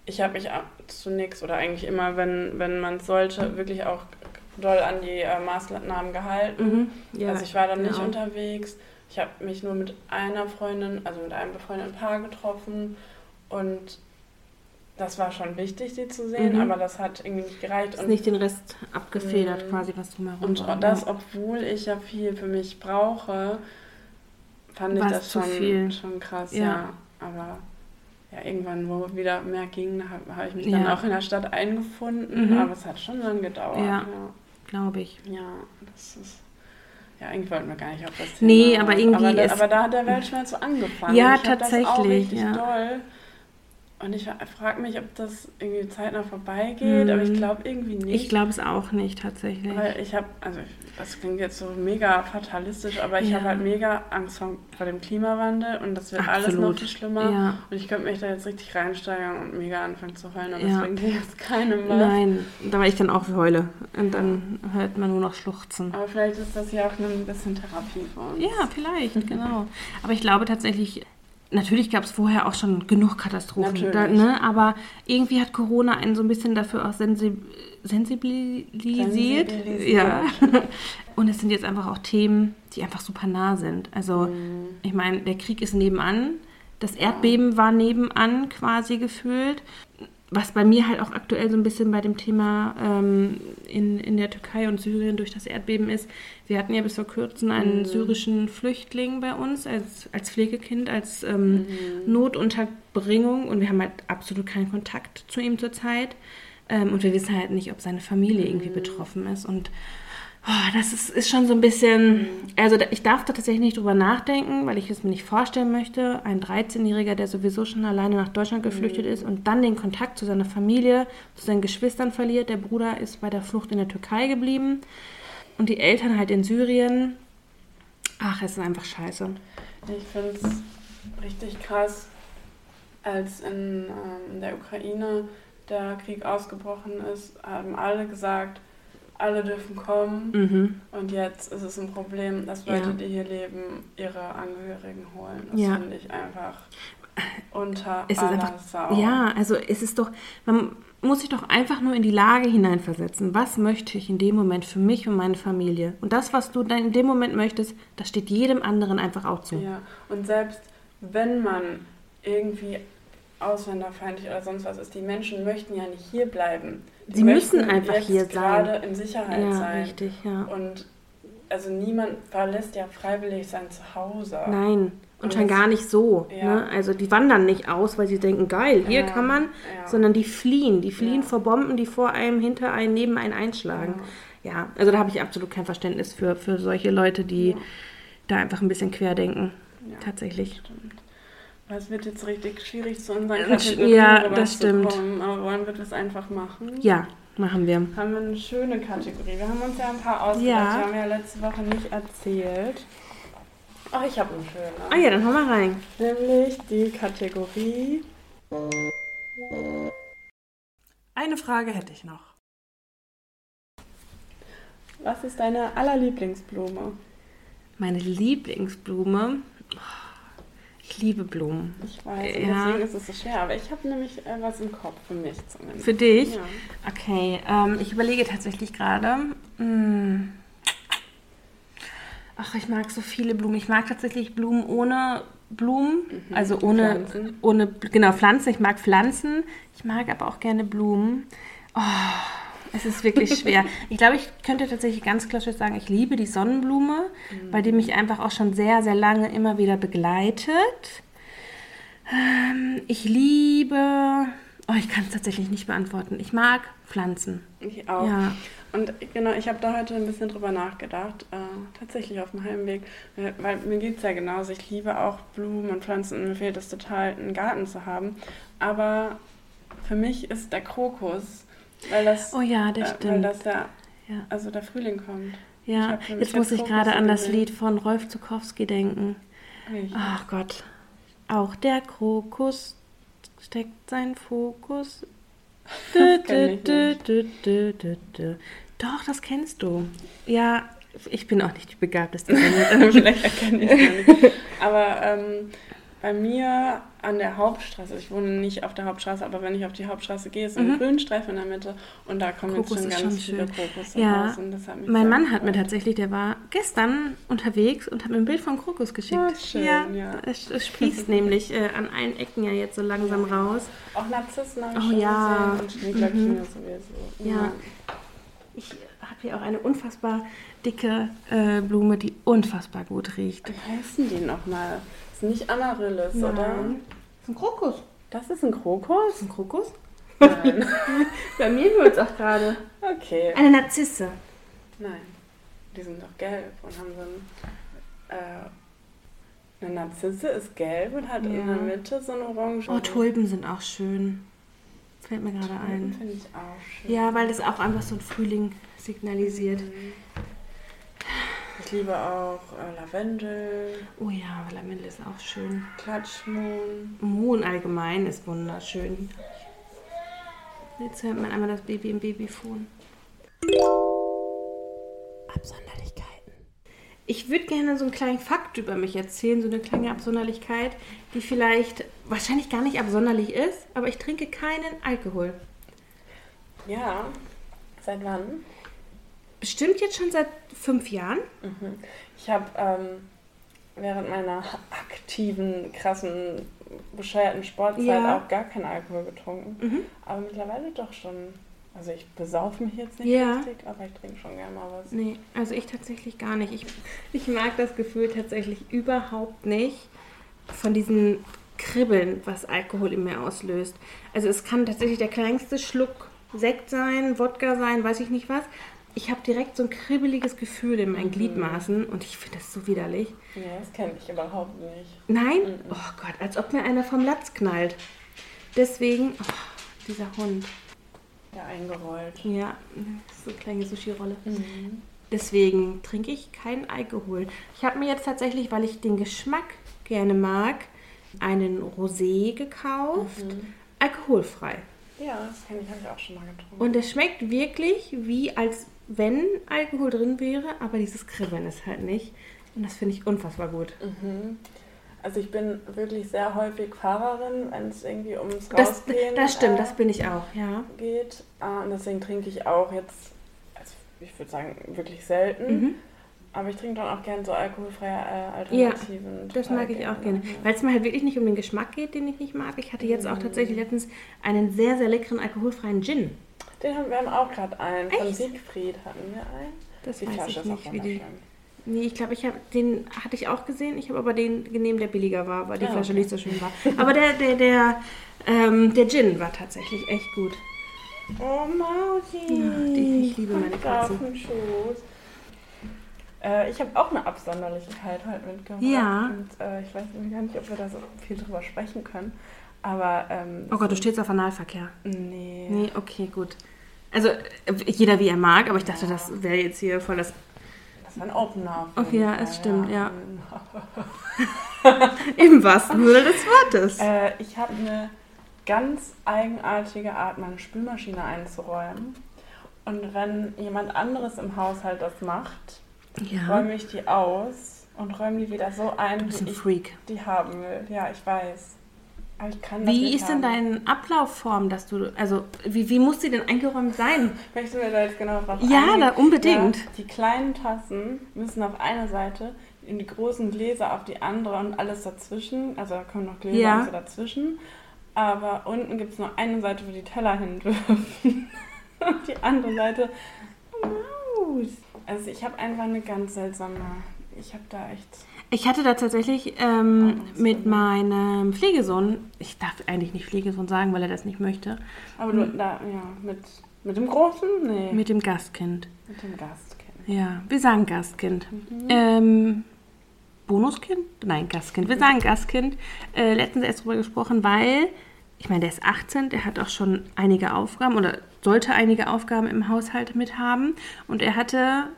ich habe mich zunächst oder eigentlich immer, wenn, wenn man es sollte, wirklich auch doll an die äh, Maßnahmen gehalten. Mhm. Ja, also ich war dann nicht genau. unterwegs. Ich habe mich nur mit einer Freundin, also mit einem befreundeten Paar getroffen und das war schon wichtig, sie zu sehen, Mhm. aber das hat irgendwie nicht gereicht. Ist nicht den Rest abgefedert, Mhm. quasi, was drumherum Und war. das, obwohl ich ja viel für mich brauche, fand ich War's das zu schon, schon krass, Ja. ja. Aber ja, irgendwann, wo wieder mehr ging, habe hab ich mich dann Ja. auch in der Stadt eingefunden. Mhm. Aber es hat schon lange gedauert. Ja. Ja, Glaube ich. ja das ist. Ja, eigentlich wollten wir gar nicht auf das Thema. Nee, aber irgendwie Aber, aber da hat der Weltschmerz so angefangen. Ja, ich hab Das auch tatsächlich, richtig ja. doll. Und ich frage mich, ob das irgendwie zeitnah vorbeigeht, Mhm. aber ich glaube irgendwie nicht. Ich glaube es auch nicht, tatsächlich. Weil ich habe, also das klingt jetzt so mega fatalistisch, aber ich Ja. habe halt mega Angst vor, vor dem Klimawandel und das wird alles noch Absolut. viel schlimmer. Ja. Und ich könnte mich da jetzt richtig reinsteigern und mega anfangen zu heulen, aber Ja. bringt dir jetzt keinem was. Nein, da war ich dann auch heule. Und dann hört man nur noch Schluchzen. Aber vielleicht ist das ja auch ein bisschen Therapie für uns. Ja, vielleicht, genau. Aber ich glaube tatsächlich, natürlich gab es vorher auch schon genug Katastrophen. Da, ne? Aber irgendwie hat Corona einen so ein bisschen dafür auch sensib sensibilisiert. Sensibilisiert. Ja. Und es sind jetzt einfach auch Themen, die einfach super nah sind. Also, Mhm. ich meine, der Krieg ist nebenan. Das Erdbeben war nebenan quasi gefühlt. Was bei mir halt auch aktuell so ein bisschen bei dem Thema ähm, in, in der Türkei und Syrien durch das Erdbeben ist. Wir hatten ja bis vor kurzem einen Mhm. syrischen Flüchtling bei uns als, als Pflegekind, als ähm, Mhm. Notunterbringung und wir haben halt absolut keinen Kontakt zu ihm zurzeit. Ähm, und wir wissen halt nicht, ob seine Familie irgendwie Mhm. betroffen ist. Und oh, das ist, ist schon so ein bisschen. Also ich darf da tatsächlich nicht drüber nachdenken, weil ich es mir nicht vorstellen möchte. Ein 13-Jähriger, der sowieso schon alleine nach Deutschland geflüchtet ist und dann den Kontakt zu seiner Familie, zu seinen Geschwistern verliert. Der Bruder ist bei der Flucht in der Türkei geblieben und die Eltern halt in Syrien. Ach, es ist einfach scheiße. Ich finde es richtig krass, als in ähm, der Ukraine der Krieg ausgebrochen ist, haben alle gesagt, alle dürfen kommen. Mhm. Und jetzt ist es ein Problem, dass Ja. Leute, die hier leben, ihre Angehörigen holen. Das Ja. finde ich einfach unter Es ist aller einfach, Sau. ja, also es ist doch, man muss sich doch einfach nur in die Lage hineinversetzen. Was möchte ich in dem Moment für mich und meine Familie? Und das, was du dann in dem Moment möchtest, das steht jedem anderen einfach auch zu. Ja, und selbst wenn man irgendwie ausländerfeindlich oder sonst was ist, die Menschen möchten ja nicht hier bleiben. Sie möchten müssen einfach hier gerade sein. in Sicherheit Ja, sein. richtig, ja. Und also niemand verlässt ja freiwillig sein Zuhause. Nein. Und Und schon gar nicht so. Ja. Ne? Also die wandern nicht aus, weil sie denken, geil, hier Ja, kann man, ja. sondern die fliehen. Die fliehen vor Bomben, die vor einem, hinter einem, neben einen einschlagen. Ja, also da habe ich absolut kein Verständnis für, für solche Leute, die da einfach ein bisschen querdenken. Tatsächlich. Stimmt. Es wird jetzt richtig schwierig zu unseren Ja, Kategorien ja, das stimmt. Aber wollen wir das einfach machen? Ja, machen wir. Haben wir eine schöne Kategorie. Wir haben uns ja ein paar ausgedacht. Ja. Die haben wir ja letzte Woche nicht erzählt. Ach, ich habe eine schöne. Ah ja, dann hau mal rein. Nämlich die Kategorie. Eine Frage hätte ich noch. Was ist deine allerlieblingsblume? Meine Lieblingsblume. Ich liebe Blumen. Ich weiß, Ja. deswegen ist es so schwer. Aber ich habe nämlich äh, was im Kopf, für mich zumindest. Für dich? Ja. Okay, ähm, ich überlege tatsächlich gerade. Hm. Ach, ich mag so viele Blumen. Ich mag tatsächlich Blumen ohne Blumen, also ohne, Mhm. Pflanzen. ohne, genau, Pflanzen. Ich mag Pflanzen. Ich mag aber auch gerne Blumen. Oh, es ist wirklich schwer. ich glaube, ich könnte tatsächlich ganz klassisch sagen, ich liebe die Sonnenblume, weil die mich einfach auch schon sehr, sehr lange immer wieder begleitet. Ähm, ich liebe. Oh, ich kann es tatsächlich nicht beantworten. Ich mag Pflanzen. Ich auch. Ja. Und genau, ich habe da heute ein bisschen drüber nachgedacht, äh, tatsächlich auf dem Heimweg, äh, weil mir geht es ja genauso. Ich liebe auch Blumen und Pflanzen und mir fehlt es total, einen Garten zu haben. Aber für mich ist der Krokus, weil das, Oh ja, äh, das weil stimmt. das der, Ja. also der Frühling kommt. Ja, jetzt muss ich gerade an das. Lied von Rolf Zukowski denken. Ach Gott. Auch der Krokus steckt seinen Fokus. Dü, dü, dü. Doch, das kennst du. Ja, ich bin auch nicht die begabteste. Vielleicht erkenne ich es nicht. Aber ähm, bei mir an der Hauptstraße, ich wohne nicht auf der Hauptstraße, aber wenn ich auf die Hauptstraße gehe, ist ein Mhm. Grünstreifen in der Mitte und da kommen Krokus jetzt schon ganz schon viele. Krokusse Ja, Mein Mann hat mir gefreut. tatsächlich, der war gestern unterwegs und hat mir ein Bild von Krokus geschickt. Ah, schön, ja. Es, es sprießt nämlich äh, an allen Ecken ja jetzt so langsam raus. Auch Narzissen habe ich Oh schon ja. gesehen und Schneeglöckchen Mhm. sowieso. Ja. Ich habe hier auch eine unfassbar dicke äh, Blume, die unfassbar gut riecht. Wie heißen die nochmal? Das ist nicht Amaryllis, oder? Das ist ein Krokus. Das ist ein Krokus? ist ein Krokus? Nein. Bei mir wird es auch gerade. okay. Eine Narzisse. Nein. Die sind doch gelb und haben so ein. Äh, eine Narzisse ist gelb und hat in Ja. der Mitte so ein orange. Oh, Tulpen sind auch schön. Fällt mir gerade ein. Finde ich auch schön. Ja, weil das auch einfach so ein Frühling signalisiert. Ich liebe auch äh, Lavendel, Oh ja, Lavendel ist auch schön. Klatschmohn. Mohn allgemein ist wunderschön. Jetzt hört man einmal das Baby im Babyfon. Absonderlichkeiten. Ich würde gerne so einen kleinen Fakt über mich erzählen, so eine kleine Absonderlichkeit, die vielleicht wahrscheinlich gar nicht absonderlich ist, aber ich trinke keinen Alkohol. Ja. Seit wann? Bestimmt jetzt schon seit fünf Jahren. Mhm. Ich habe ähm, während meiner aktiven, krassen, bescheuerten Sportzeit Ja. auch gar keinen Alkohol getrunken. Mhm. Aber mittlerweile doch schon. Also ich besaufe mich jetzt nicht Ja. richtig, aber ich trinke schon gerne mal was. Nee, also ich tatsächlich gar nicht. Ich, ich mag das Gefühl tatsächlich überhaupt nicht von diesem Kribbeln, was Alkohol in mir auslöst. Also es kann tatsächlich der kleinste Schluck Sekt sein, Wodka sein, weiß ich nicht was. Ich habe direkt so ein kribbeliges Gefühl in meinen Gliedmaßen und ich finde das so widerlich. Ja, das kenne ich überhaupt nicht. Nein? Mhm. Oh Gott, als ob mir einer vom Latz knallt. Deswegen, oh, dieser Hund. Ja, eingerollt. Ja, so eine kleine Sushi-Rolle. Mhm. Deswegen trinke ich keinen Alkohol. Ich habe mir jetzt tatsächlich, weil ich den Geschmack gerne mag, einen Rosé gekauft. Alkoholfrei. Ja, das kenne ich, habe ich auch schon mal getrunken. Und der schmeckt wirklich wie als wenn Alkohol drin wäre, aber dieses Kribbeln ist halt nicht. Und das finde ich unfassbar gut. Mhm. Also ich bin wirklich sehr häufig Fahrerin, wenn es irgendwie ums Das, Rausgehen das stimmt, äh, das bin ich auch, ja. geht. Äh, und deswegen trinke ich auch jetzt, also ich würde sagen, wirklich selten. Mhm. Aber ich trinke dann auch gerne so alkoholfreie äh, Alternativen. Das total mag ich auch gerne. Ja. Weil es mir halt wirklich nicht um den Geschmack geht, den ich nicht mag. Ich hatte jetzt auch Mhm. tatsächlich letztens einen sehr, sehr leckeren alkoholfreien Gin. Den haben wir haben auch gerade einen. Von Echt? Siegfried hatten wir einen. Das Die weiß Flasche ich ist auch nicht, wie die. wunderschön. Nee, ich glaube, ich habe den hatte ich auch gesehen. Ich habe aber den genommen, der billiger war, weil die Ah, Flasche okay. nicht so schön war. Aber der, der, der, ähm, der Gin war tatsächlich echt gut. Oh, Mausi. Ja, die- ich liebe meine Katzen. Äh, ich habe auch eine Absonderlichkeit heute mitgebracht. Ja. Und äh, ich weiß gar nicht, ob wir da so viel drüber sprechen können. Aber, ähm, Oh Gott, du stehst auf Analverkehr. Nee. Nee, okay, gut. Also äh, jeder wie er mag, aber ich dachte, das wäre jetzt hier voll das. Das war ein Opener. Okay, ja, es stimmt, ja. ja. Im wahrsten Sinne des Wortes. Äh, ich habe eine ganz eigenartige Art, meine Spülmaschine einzuräumen. Und wenn jemand anderes im Haushalt das macht, Ja. räume ich die aus und räume die wieder so ein, wie ein ich Freak. die haben will. Ja, ich weiß. Aber ich kann das Wie nicht ist denn haben. deine Ablaufform, dass du, also wie, wie muss sie denn eingeräumt sein? Möchtest du mir da jetzt genau drauf Ja, da unbedingt. Ja, die kleinen Tassen müssen auf eine Seite, in die großen Gläser auf die andere und alles dazwischen. Also da kommen noch Gläser Ja. so dazwischen. Aber unten gibt es nur eine Seite, wo die Teller hin dürfen. und die andere Seite. Also ich habe einfach eine ganz seltsame. Ich habe da echt. Ich hatte da tatsächlich ähm, Oh, mit meinem Pflegesohn, ich darf eigentlich nicht Pflegesohn sagen, weil er das nicht möchte, Aber du, da, ja, mit, mit dem Großen? Nee. Mit dem Gastkind. mit dem Gastkind. Ja, wir sagen Gastkind. Mhm. Ähm, Bonuskind? Nein, Gastkind. Wir sagen Gastkind. Äh, letztens erst drüber gesprochen, weil, ich meine, der ist 18, der hat auch schon einige Aufgaben oder sollte einige Aufgaben im Haushalt mit haben. Und er hatte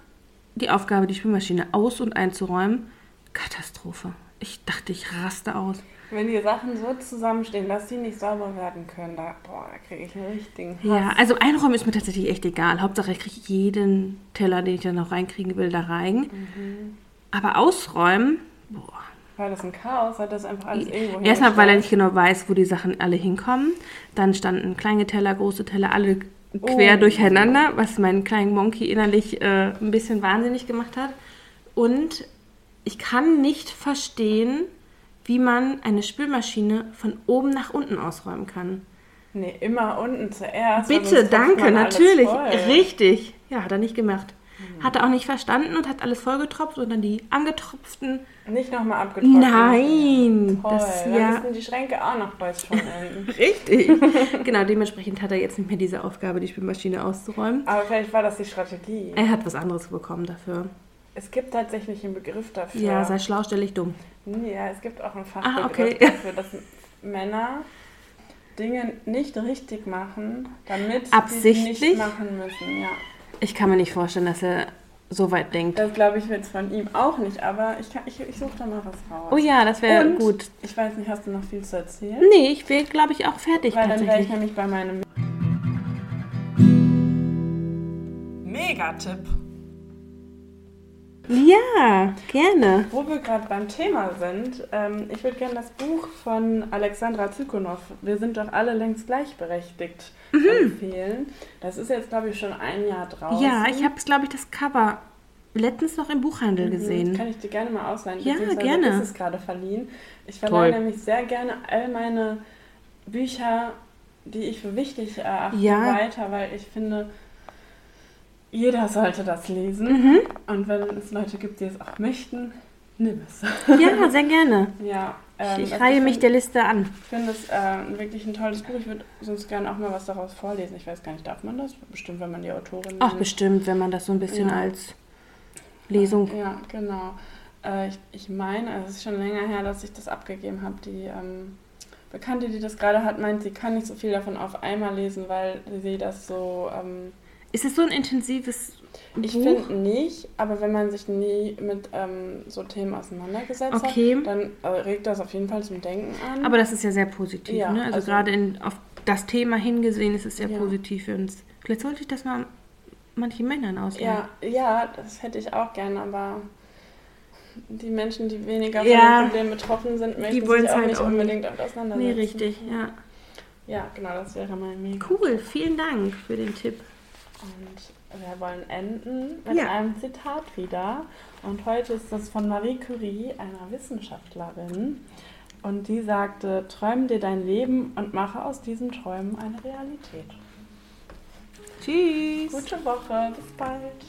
die Aufgabe, die Spülmaschine aus- und einzuräumen. Katastrophe. Ich dachte, ich raste aus. Wenn die Sachen so zusammenstehen, dass sie nicht sauber werden können, da, boah, da kriege ich einen richtigen Hass. Ja, also einräumen ist mir tatsächlich echt egal. Hauptsache, ich kriege jeden Teller, den ich dann noch reinkriegen will, da rein. Aber ausräumen, boah. War das ein Chaos? Hat das einfach alles irgendwo Erstmal, weil er nicht genau weiß, wo die Sachen alle hinkommen. Dann standen kleine Teller, große Teller, alle quer Oh. durcheinander, was meinen kleinen Monkey innerlich äh, ein bisschen wahnsinnig gemacht hat. Und ich kann nicht verstehen, wie man eine Spülmaschine von oben nach unten ausräumen kann. Nee, immer unten zuerst. Bitte, danke, natürlich. Richtig. Ja, hat er nicht gemacht. Hat er auch nicht verstanden und hat alles vollgetropft und dann die angetropften. Nicht nochmal abgetrocknet. Nein! Toll. Das, Dann ja, müssen die Schränke auch noch bald schon enden. richtig. genau, dementsprechend hat er jetzt nicht mehr diese Aufgabe, die Spülmaschine auszuräumen. Aber vielleicht war das die Strategie. Er hat was anderes bekommen dafür. Es gibt tatsächlich einen Begriff dafür. Ja, sei schlau, stell dich dumm. Ja, es gibt auch einen Fachbegriff Ah, okay. dafür, dass Männer Dinge nicht richtig machen, damit sie sie Absichtlich? nicht machen müssen. Ja. Ich kann mir nicht vorstellen, dass er so weit denkt. Das glaube ich jetzt von ihm auch nicht, aber ich, kann- ich, ich suche da mal was raus. Oh ja, das wäre gut. Ich weiß nicht, hast du noch viel zu erzählen? Nee, ich bin, glaube ich, auch fertig Weil dann wäre ich nämlich bei meinem Megatipp. Ja, gerne. Wo wir gerade beim Thema sind, ähm, ich würde gerne das Buch von Alexandra Zykonow, Wir sind doch alle längst gleichberechtigt, empfehlen. Das ist jetzt, glaube ich, schon ein Jahr draußen. Mhm. Ja, ich habe, glaube ich, das Cover letztens noch im Buchhandel Mhm, gesehen. Kann ich dir gerne mal ausleihen. Ja, beziehungsweise gerne. ist es gerade verliehen. Ich verleihe Toll. nämlich sehr gerne all meine Bücher, die ich für wichtig erachte, Ja. weiter, weil ich finde, jeder sollte das lesen. Mhm. Und wenn es Leute gibt, die es auch möchten, nimm es. Ja, sehr gerne. ja, ähm, Ich, ich reihe mich find- der Liste an. Ich finde es äh, wirklich ein tolles Buch. Ich würde sonst gerne auch mal was daraus vorlesen. Ich weiß gar nicht, darf man das? Bestimmt, wenn man die Autorin Ach, nennt. bestimmt, wenn man das so ein bisschen Ja. als Lesung. Ja, genau. Äh, ich, ich meine, es ist schon länger her, dass ich das abgegeben habe. Die ähm, Bekannte, die das gerade hat, meint, sie kann nicht so viel davon auf einmal lesen, weil sie das so. Ähm, Ist es so ein intensives ich finde nicht, aber wenn man sich nie mit ähm, so Themen auseinandergesetzt Okay. hat, dann äh, regt das auf jeden Fall zum Denken an. Aber das ist ja sehr positiv, Ja, ne? Also, also- gerade auf das Thema hingesehen ist es sehr Ja. positiv für uns. Vielleicht sollte ich das mal manchen Männern ausleihen. Ja, ja, das hätte ich auch gerne, aber die Menschen, die weniger von Ja. dem Problem betroffen sind, möchten wollen's sich auch halt nicht auch unbedingt damit auseinandersetzen. Nee, richtig, ja. Ja, genau, das wäre mein Mega. Cool, vielen Dank für den Tipp. Und wir wollen enden mit Ja. einem Zitat wieder. Und heute ist das von Marie Curie, einer Wissenschaftlerin. Und die sagte, träum dir dein Leben und mache aus diesen Träumen eine Realität. Tschüss. Gute Woche, bis bald.